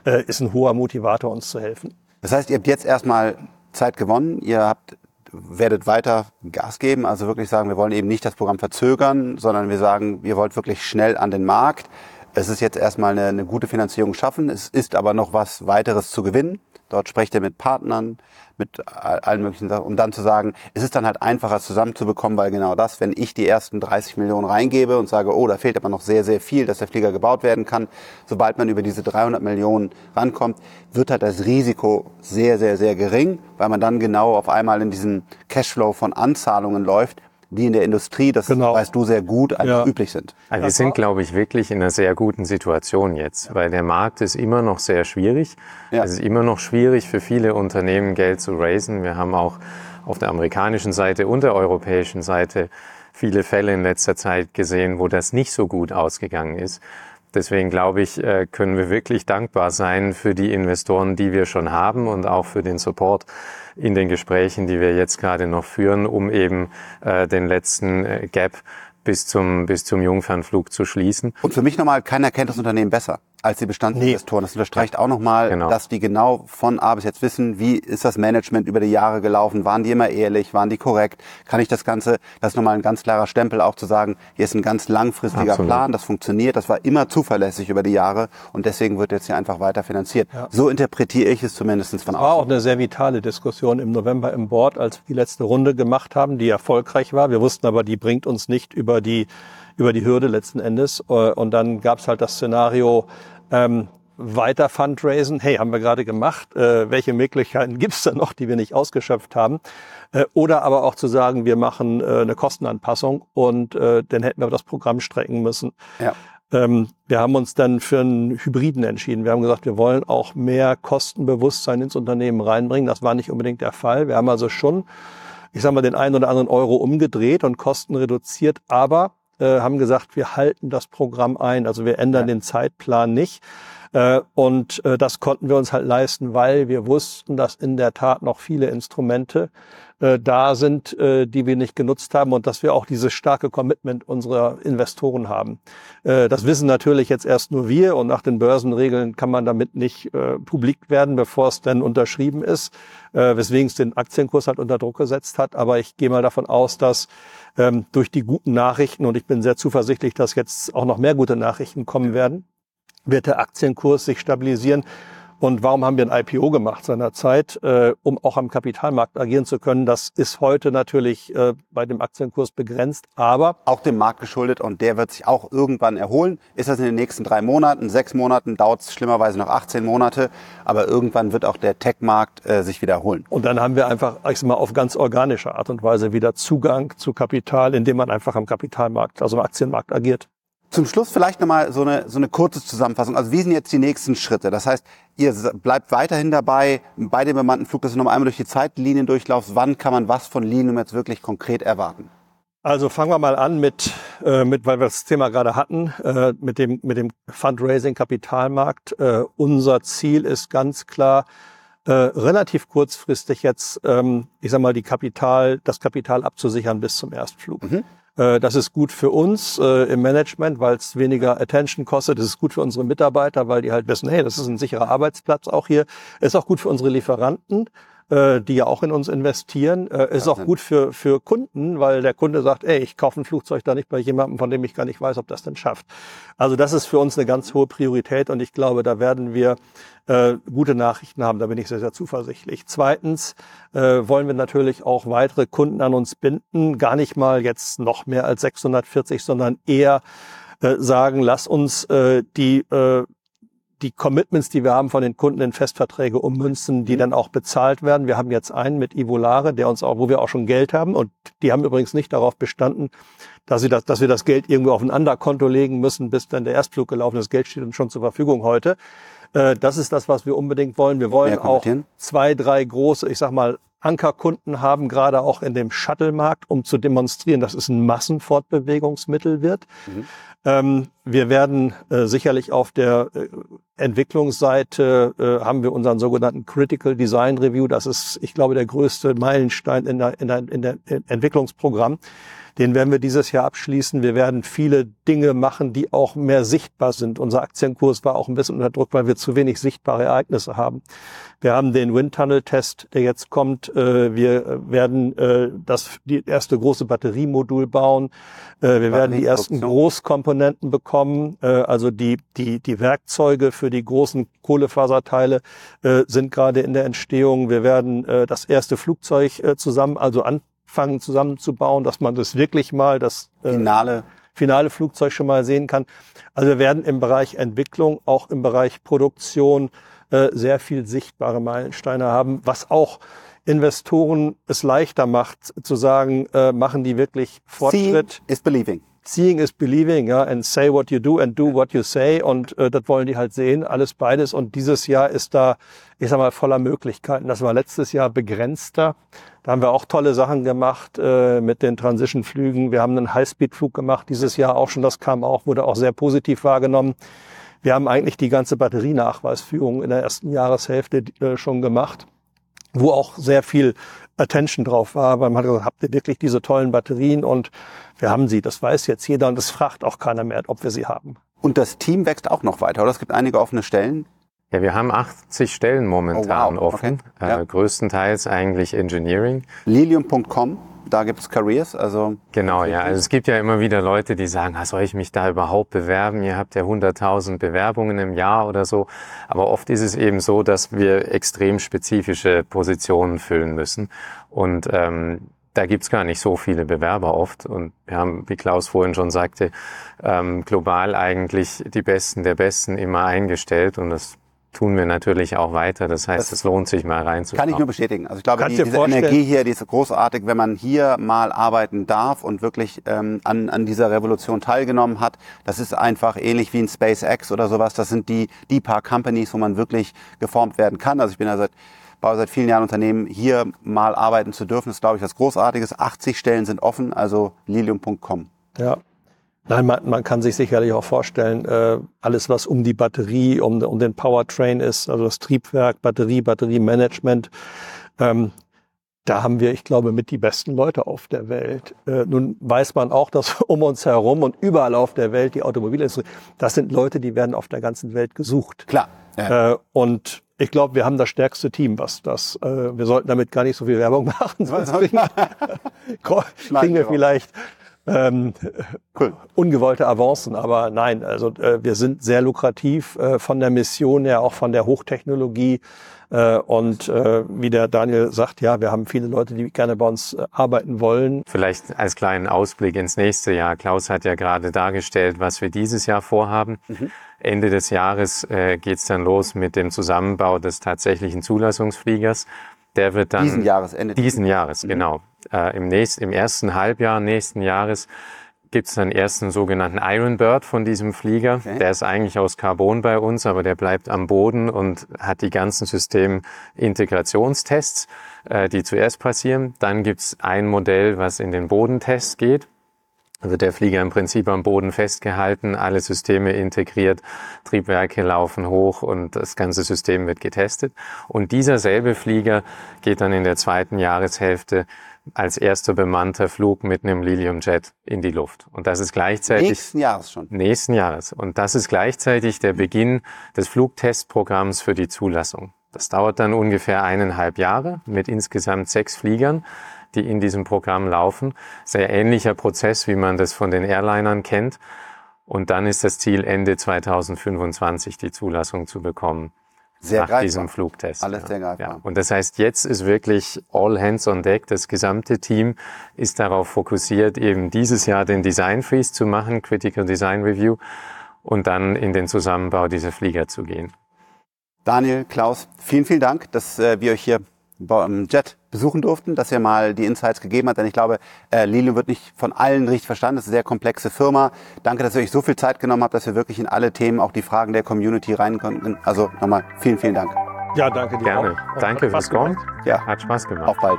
äh, ist ein hoher Motivator, uns zu helfen. Das heißt, ihr habt jetzt erstmal Zeit gewonnen. Ihr habt werdet weiter Gas geben, also wirklich sagen, wir wollen eben nicht das Programm verzögern, sondern wir sagen, ihr wollt wirklich schnell an den Markt. Es ist jetzt erstmal eine, eine gute Finanzierung schaffen, es ist aber noch was weiteres zu gewinnen. Dort sprecht ihr mit Partnern, mit allen möglichen Sachen, um dann zu sagen, es ist dann halt einfacher zusammenzubekommen, weil genau das, wenn ich die ersten 30 Millionen reingebe und sage, oh, da fehlt aber noch sehr, sehr viel, dass der Flieger gebaut werden kann, sobald man über diese 300 Millionen rankommt, wird halt das Risiko sehr, sehr, sehr gering, weil man dann genau auf einmal in diesen Cashflow von Anzahlungen läuft, die in der Industrie, das genau. weißt du sehr gut, ja. üblich sind. Also wir sind, glaube ich, wirklich in einer sehr guten Situation jetzt, weil der Markt ist immer noch sehr schwierig. Ja. Es ist immer noch schwierig für viele Unternehmen, Geld zu raisen. Wir haben auch auf der amerikanischen Seite und der europäischen Seite viele Fälle in letzter Zeit gesehen, wo das nicht so gut ausgegangen ist. Deswegen glaube ich, äh, können wir wirklich dankbar sein für die Investoren, die wir schon haben und auch für den Support in den Gesprächen, die wir jetzt gerade noch führen, um eben äh, den letzten äh, Gap bis zum, bis zum Jungfernflug zu schließen. Und für mich nochmal, keiner kennt das Unternehmen besser als die Bestandsinvestoren. Nee. Das unterstreicht auch nochmal, genau. dass die genau von A bis jetzt wissen, wie ist das Management über die Jahre gelaufen, waren die immer ehrlich, waren die korrekt, kann ich das Ganze, das ist nochmal ein ganz klarer Stempel auch zu sagen, hier ist ein ganz langfristiger Absolut. Plan, das funktioniert, das war immer zuverlässig über die Jahre und deswegen wird jetzt hier einfach weiter finanziert. Ja. So interpretiere ich es zumindest von außen. war auch eine sehr vitale Diskussion im November im Board, als wir die letzte Runde gemacht haben, die erfolgreich war. Wir wussten aber, die bringt uns nicht über die über die Hürde letzten Endes. Äh, und dann gab es halt das Szenario, ähm, weiter Fundraisen. Hey, haben wir gerade gemacht. Äh, welche Möglichkeiten gibt's da noch, die wir nicht ausgeschöpft haben? Äh, oder aber auch zu sagen, wir machen äh, eine Kostenanpassung und äh, dann hätten wir das Programm strecken müssen. Ja. Ähm, wir haben uns dann für einen Hybriden entschieden. Wir haben gesagt, wir wollen auch mehr Kostenbewusstsein ins Unternehmen reinbringen. Das war nicht unbedingt der Fall. Wir haben also schon, ich sage mal, den einen oder anderen Euro umgedreht und Kosten reduziert, aber haben gesagt, wir halten das Programm ein. Also wir ändern ja. den Zeitplan nicht. Äh, und äh, das konnten wir uns halt leisten, weil wir wussten, dass in der Tat noch viele Instrumente äh, da sind, die wir nicht genutzt haben und dass wir auch dieses starke Commitment unserer Investoren haben. Das wissen natürlich jetzt erst nur wir und nach den Börsenregeln kann man damit nicht publik werden, bevor es denn unterschrieben ist, weswegen es den Aktienkurs halt unter Druck gesetzt hat. Aber ich gehe mal davon aus, dass ähm, durch die guten Nachrichten, und ich bin sehr zuversichtlich, dass jetzt auch noch mehr gute Nachrichten kommen werden, wird der Aktienkurs sich stabilisieren. Und warum haben wir ein IPO gemacht seinerzeit, äh, um auch am Kapitalmarkt agieren zu können? Das ist heute natürlich äh, bei dem Aktienkurs begrenzt, aber auch dem Markt geschuldet und der wird sich auch irgendwann erholen. Ist das in den nächsten drei Monaten, sechs Monaten, dauert es schlimmerweise noch 18 Monate, aber irgendwann wird auch der Tech-Markt äh, sich wieder erholen. Und dann haben wir einfach, ich sag mal, auf ganz organische Art und Weise wieder Zugang zu Kapital, indem man einfach am Kapitalmarkt, also am Aktienmarkt agiert. Zum Schluss vielleicht nochmal so eine, so eine kurze Zusammenfassung. Also wie sind jetzt die nächsten Schritte? Das heißt, ihr bleibt weiterhin dabei bei dem bemannten Flug, dass du nochmal einmal durch die Zeitlinien durchlaufst. Wann kann man was von Linium jetzt wirklich konkret erwarten? Also fangen wir mal an mit, äh, mit weil wir das Thema gerade hatten, äh, mit, dem, mit dem Fundraising Kapitalmarkt. Äh, unser Ziel ist ganz klar, äh, relativ kurzfristig jetzt, ähm, ich sag mal, die Kapital, das Kapital abzusichern bis zum Erstflug. Mhm. Äh, das ist gut für uns äh, im Management, weil es weniger Attention kostet. Das ist gut für unsere Mitarbeiter, weil die halt wissen, hey, das ist ein sicherer Arbeitsplatz auch hier. Ist auch gut für unsere Lieferanten, äh, die ja auch in uns investieren. Äh, ist auch gut für, für Kunden, weil der Kunde sagt, ey, ich kaufe ein Flugzeug da nicht bei jemandem, von dem ich gar nicht weiß, ob das denn schafft. Also das ist für uns eine ganz hohe Priorität und ich glaube, da werden wir äh, gute Nachrichten haben. Da bin ich sehr, sehr zuversichtlich. Zweitens äh, wollen wir natürlich auch weitere Kunden an uns binden. Gar nicht mal jetzt noch mehr als 640, sondern eher äh, sagen, lass uns äh, die äh, die Commitments, die wir haben von den Kunden in Festverträge ummünzen, die mhm. dann auch bezahlt werden. Wir haben jetzt einen mit Ivolare, der uns auch, wo wir auch schon Geld haben und die haben übrigens nicht darauf bestanden, dass, sie das, dass wir das Geld irgendwo auf ein Anderkonto legen müssen, bis dann der Erstflug gelaufen ist. Das Geld steht uns schon zur Verfügung heute. Äh, das ist das, was wir unbedingt wollen. Wir wollen auch zwei, drei große, ich sag mal, Ankerkunden haben, gerade auch in dem Shuttle-Markt, um zu demonstrieren, dass es ein Massenfortbewegungsmittel wird. Mhm. Ähm, wir werden äh, sicherlich auf der äh, Entwicklungsseite äh, haben wir unseren sogenannten Critical Design Review. Das ist, ich glaube, der größte Meilenstein in der, in der, in der Entwicklungsprogramm. Den werden wir dieses Jahr abschließen. Wir werden viele Dinge machen, die auch mehr sichtbar sind. Unser Aktienkurs war auch ein bisschen unter Druck, weil wir zu wenig sichtbare Ereignisse haben. Wir haben den Windtunnel-Test, der jetzt kommt. Äh, wir werden äh, das die erste große Batteriemodul bauen. Äh, wir werden die ersten Großkomponenten bekommen. Also die, die, die Werkzeuge für die großen Kohlefaserteile sind gerade in der Entstehung. Wir werden das erste Flugzeug zusammen, also an anfangen zusammenzubauen, dass man das wirklich mal das äh, finale finale Flugzeug schon mal sehen kann. Also wir werden im Bereich Entwicklung, auch im Bereich Produktion äh, sehr viel sichtbare Meilensteine haben, was auch Investoren es leichter macht zu sagen, äh, machen die wirklich Fortschritt. Seeing is believing. Seeing is believing, ja, and say what you do and do what you say. Und äh, das wollen die halt sehen, alles beides. Und dieses Jahr ist da, ich sag mal, voller Möglichkeiten. Das war letztes Jahr begrenzter. Da haben wir auch tolle Sachen gemacht äh, mit den Transition-Flügen. Wir haben einen Highspeed-Flug gemacht dieses Jahr auch schon. Das kam auch, wurde auch sehr positiv wahrgenommen. Wir haben eigentlich die ganze Batterienachweisführung in der ersten Jahreshälfte äh, schon gemacht, wo auch sehr viel Attention drauf war, weil man hat gesagt, habt ihr wirklich diese tollen Batterien? Und wir haben sie. Das weiß jetzt jeder und das fragt auch keiner mehr, ob wir sie haben. Und das Team wächst auch noch weiter, oder? Es gibt einige offene Stellen. Ja, wir haben 80 Stellen momentan oh, wow. offen, okay. ja. äh, größtenteils eigentlich Engineering. Lilium.com, da gibt es Careers, also. Genau, ja. Also es gibt ja immer wieder Leute, die sagen, ah, soll ich mich da überhaupt bewerben? Ihr habt ja 100.000 Bewerbungen im Jahr oder so. Aber oft ist es eben so, dass wir extrem spezifische Positionen füllen müssen. Und ähm, da gibt's gar nicht so viele Bewerber oft. Und wir haben, wie Klaus vorhin schon sagte, ähm, global eigentlich die Besten der Besten immer eingestellt. Und das tun wir natürlich auch weiter. Das heißt, das es lohnt sich mal reinzuschauen. Kann ich nur bestätigen. Also ich glaube, die, diese Energie hier, die ist großartig, wenn man hier mal arbeiten darf und wirklich ähm, an, an dieser Revolution teilgenommen hat. Das ist einfach ähnlich wie ein SpaceX oder sowas. Das sind die, die paar Companies, wo man wirklich geformt werden kann. Also ich bin ja seit baue seit vielen Jahren Unternehmen, hier mal arbeiten zu dürfen, ist, glaube ich, was Großartiges. 80 Stellen sind offen, also lilium.com. Ja. Nein, man, man kann sich sicherlich auch vorstellen, äh, alles, was um die Batterie, um, um den Powertrain ist, also das Triebwerk, Batterie, Batteriemanagement, ähm, da haben wir, ich glaube, mit die besten Leute auf der Welt. Äh, nun weiß man auch, dass [LAUGHS] um uns herum und überall auf der Welt die Automobilindustrie, das sind Leute, die werden auf der ganzen Welt gesucht. Klar. Ja. Äh, und ich glaube, wir haben das stärkste Team, was das. Äh, wir sollten damit gar nicht so viel Werbung [LAUGHS] machen, sonst kriegen, kriegen wir [LAUGHS] vielleicht ähm, cool. ungewollte Avancen. Aber nein, also äh, wir sind sehr lukrativ äh, von der Mission her, auch von der Hochtechnologie. Äh, und äh, wie der Daniel sagt, ja, wir haben viele Leute, die gerne bei uns äh, arbeiten wollen. Vielleicht als kleinen Ausblick ins nächste Jahr. Klaus hat ja gerade dargestellt, was wir dieses Jahr vorhaben. Mhm. Ende des Jahres äh, geht es dann los mit dem Zusammenbau des tatsächlichen Zulassungsfliegers. Der wird dann diesen Jahres Ende diesen Jahres mhm. genau äh, im nächsten im ersten Halbjahr nächsten Jahres gibt es dann ersten sogenannten Iron Bird von diesem Flieger. Okay. Der ist eigentlich aus Carbon bei uns, aber der bleibt am Boden und hat die ganzen Systemintegrationstests, äh, die zuerst passieren. Dann gibt es ein Modell, was in den Bodentest geht also der Flieger im Prinzip am Boden festgehalten, alle Systeme integriert, Triebwerke laufen hoch und das ganze System wird getestet. Und dieser selbe Flieger geht dann in der zweiten Jahreshälfte als erster bemannter Flug mit einem Lilium Jet in die Luft. Und das ist gleichzeitig nächsten Jahres schon. Nächsten Jahres. Und das ist gleichzeitig der Beginn des Flugtestprogramms für die Zulassung. Das dauert dann ungefähr eineinhalb Jahre mit insgesamt sechs Fliegern, die in diesem Programm laufen. Sehr ähnlicher Prozess, wie man das von den Airlinern kennt. Und dann ist das Ziel, Ende 2025 die Zulassung zu bekommen. Sehr nach greifbar. diesem Flugtest. Alles sehr greifbar. Ja. Und das heißt, jetzt ist wirklich all hands on deck. Das gesamte Team ist darauf fokussiert, eben dieses Jahr den Design Freeze zu machen, Critical Design Review, und dann in den Zusammenbau dieser Flieger zu gehen. Daniel, Klaus, vielen, vielen Dank, dass äh, wir euch hier Jet besuchen durften, dass ihr mal die Insights gegeben habt. Denn ich glaube, äh, Lilium wird nicht von allen richtig verstanden. Das ist eine sehr komplexe Firma. Danke, dass ihr euch so viel Zeit genommen habt, dass wir wirklich in alle Themen, auch die Fragen der Community rein konnten. Also nochmal vielen, vielen Dank. Ja, danke dir Gerne. auch. Danke Hat fürs Spaß gemacht. Ja, Hat Spaß gemacht. auf bald.